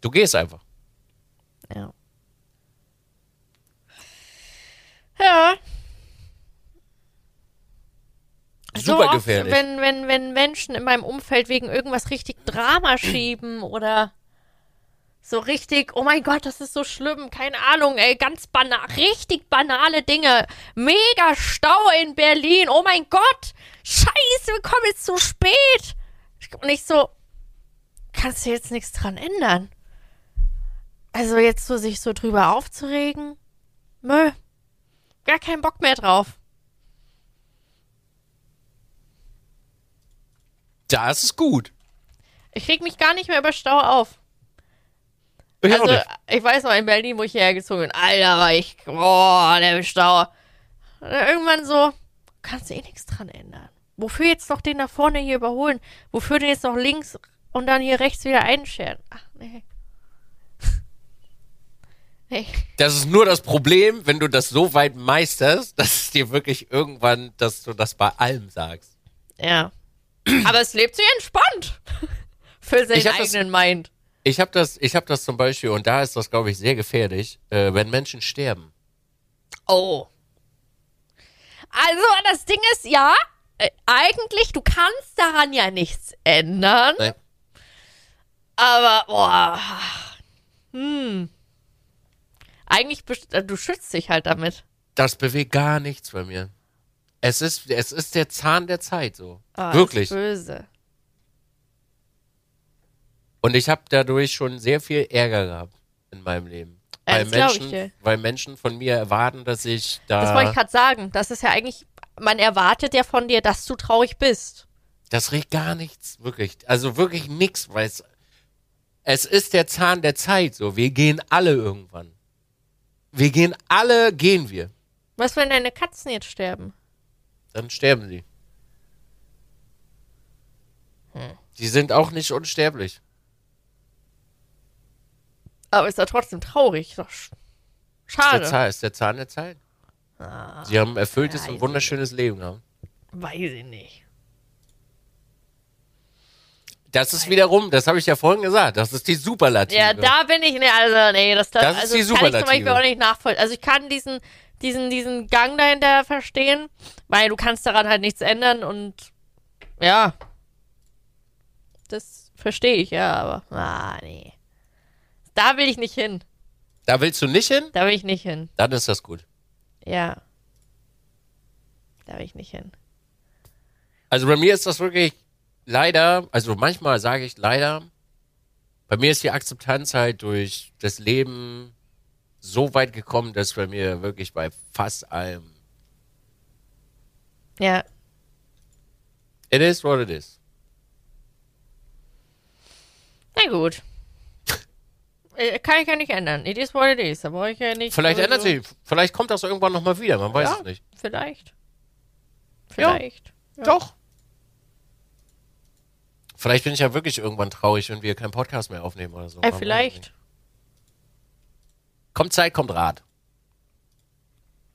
Du gehst einfach. Ja. Ja. Super so gefährlich. Oft, wenn, wenn, wenn Menschen in meinem Umfeld wegen irgendwas richtig Drama schieben oder so richtig, oh mein Gott, das ist so schlimm, keine Ahnung, ey, ganz banal, richtig banale Dinge. Mega Stau in Berlin, oh mein Gott, scheiße, wir kommen jetzt zu spät. Und ich so, kannst du jetzt nichts dran ändern? Also jetzt so sich so drüber aufzuregen? Nö. Gar keinen Bock mehr drauf. Das ist gut. Ich reg mich gar nicht mehr über Stau auf. Ich Also, ich weiß noch, in Berlin, wo ich hierher gezogen bin, Alter, war ich, boah, der Stau. Und dann irgendwann so, kannst du eh nichts dran ändern. Wofür jetzt noch den da vorne hier überholen? Wofür den jetzt noch links und dann hier rechts wieder einscheren? Ach, nee. nee. Das ist nur das Problem, wenn du das so weit meisterst, dass es dir wirklich irgendwann, dass du das bei allem sagst. Ja. Aber es lebt sich entspannt. Für seinen hab das- eigenen Mind. Ich habe das, ich habe das zum Beispiel, und da ist das, glaube ich, sehr gefährlich, äh, wenn Menschen sterben. Oh. Also, das Ding ist, ja, äh, eigentlich, du kannst daran ja nichts ändern. Nee. Aber, boah. Hm. Eigentlich, äh, du schützt dich halt damit. Das bewegt gar nichts bei mir. Es ist, es ist der Zahn der Zeit, so. Ah, Wirklich. Ist böse. Und ich habe dadurch schon sehr viel Ärger gehabt in meinem Leben. Weil das Menschen, dir. weil Menschen von mir erwarten, dass ich da. Das wollte ich gerade sagen. Das ist ja eigentlich, man erwartet ja von dir, dass du traurig bist. Das regt gar nichts, wirklich. Also wirklich nichts, weil es, es ist der Zahn der Zeit, so. Wir gehen alle irgendwann. Wir gehen alle, gehen wir. Was, wenn deine Katzen jetzt sterben? Dann sterben sie. Hm. Die sind auch nicht unsterblich. Aber ist ja trotzdem traurig. Doch sch- Ist der, Schade. Zahn, ist der Zahn der Zeit. Ah, Sie haben ein erfülltes und wunderschönes Leben gehabt. weiß ich nicht. Das ist wiederum, das habe ich ja vorhin gesagt, das ist die Superlative. Ja, da bin ich, nee, also, nee, das, das, Das ist also, die das kann ich zum Superlative. Beispiel auch nicht nachvollziehen. Also, ich kann diesen, diesen, diesen Gang dahinter verstehen, weil du kannst daran halt nichts ändern und, ja. Das verstehe ich, ja, aber, ah, nee. Da will ich nicht hin. Da willst du nicht hin? Da will ich nicht hin. Dann ist das gut. Ja. Da will ich nicht hin. Also bei mir ist das wirklich leider, also manchmal sage ich leider, bei mir ist die Akzeptanz halt durch das Leben so weit gekommen, dass bei mir wirklich bei fast allem Ja. it is what it is. Na gut. Äh, Kann ich ja nicht ändern. It is what it is. Da brauche ich ja nicht. Vielleicht ändert sich, vielleicht kommt das irgendwann nochmal wieder, man weiß Ja. es nicht. Vielleicht. Ja. Vielleicht. Ja. Doch. Vielleicht bin ich ja wirklich irgendwann traurig, wenn wir keinen Podcast mehr aufnehmen oder so. Äh, vielleicht. Kommt Zeit, kommt Rat.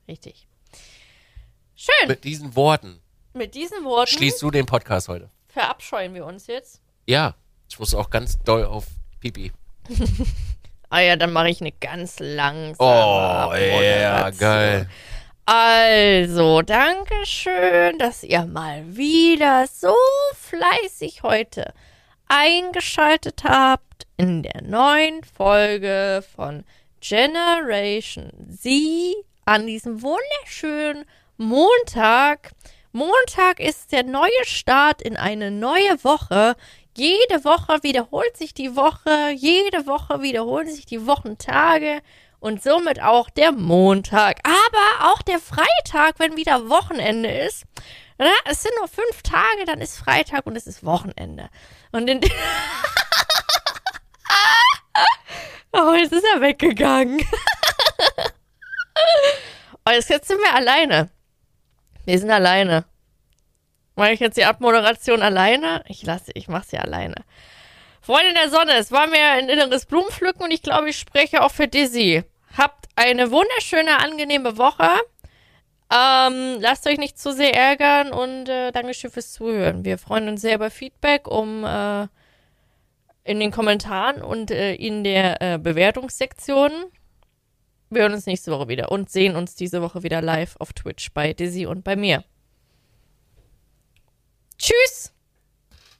Richtig. Schön. Mit diesen Worten Mit diesen Worten schließt du den Podcast heute. verabscheuen wir uns jetzt. Ja, ich muss auch ganz doll auf Pipi. Ah ja, dann mache ich eine ganz langsame Oh, ja, geil. Also, danke schön, dass ihr mal wieder so fleißig heute eingeschaltet habt in der neuen Folge von Generation Z an diesem wunderschönen Montag. Montag ist der neue Start in eine neue Woche. Jede Woche wiederholt sich die Woche, jede Woche wiederholen sich die Wochentage und somit auch der Montag, aber auch der Freitag, wenn wieder Wochenende ist. Na, es sind nur fünf Tage, dann ist Freitag und es ist Wochenende. Und in Oh, jetzt ist er weggegangen. oh, jetzt, jetzt sind wir alleine. Wir sind alleine. Mache ich jetzt die Abmoderation alleine? Ich lasse, ich mache sie alleine. Freunde der Sonne, es war mir ein inneres Blumenpflücken und ich glaube, ich spreche auch für Dizzy. Habt eine wunderschöne, angenehme Woche. Ähm, lasst euch nicht zu sehr ärgern und äh, Dankeschön fürs Zuhören. Wir freuen uns sehr über Feedback, um äh, in den Kommentaren und äh, in der äh, Bewertungssektion. Wir hören uns nächste Woche wieder und sehen uns diese Woche wieder live auf Twitch bei Dizzy und bei mir. Tschüss!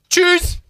Tschüss!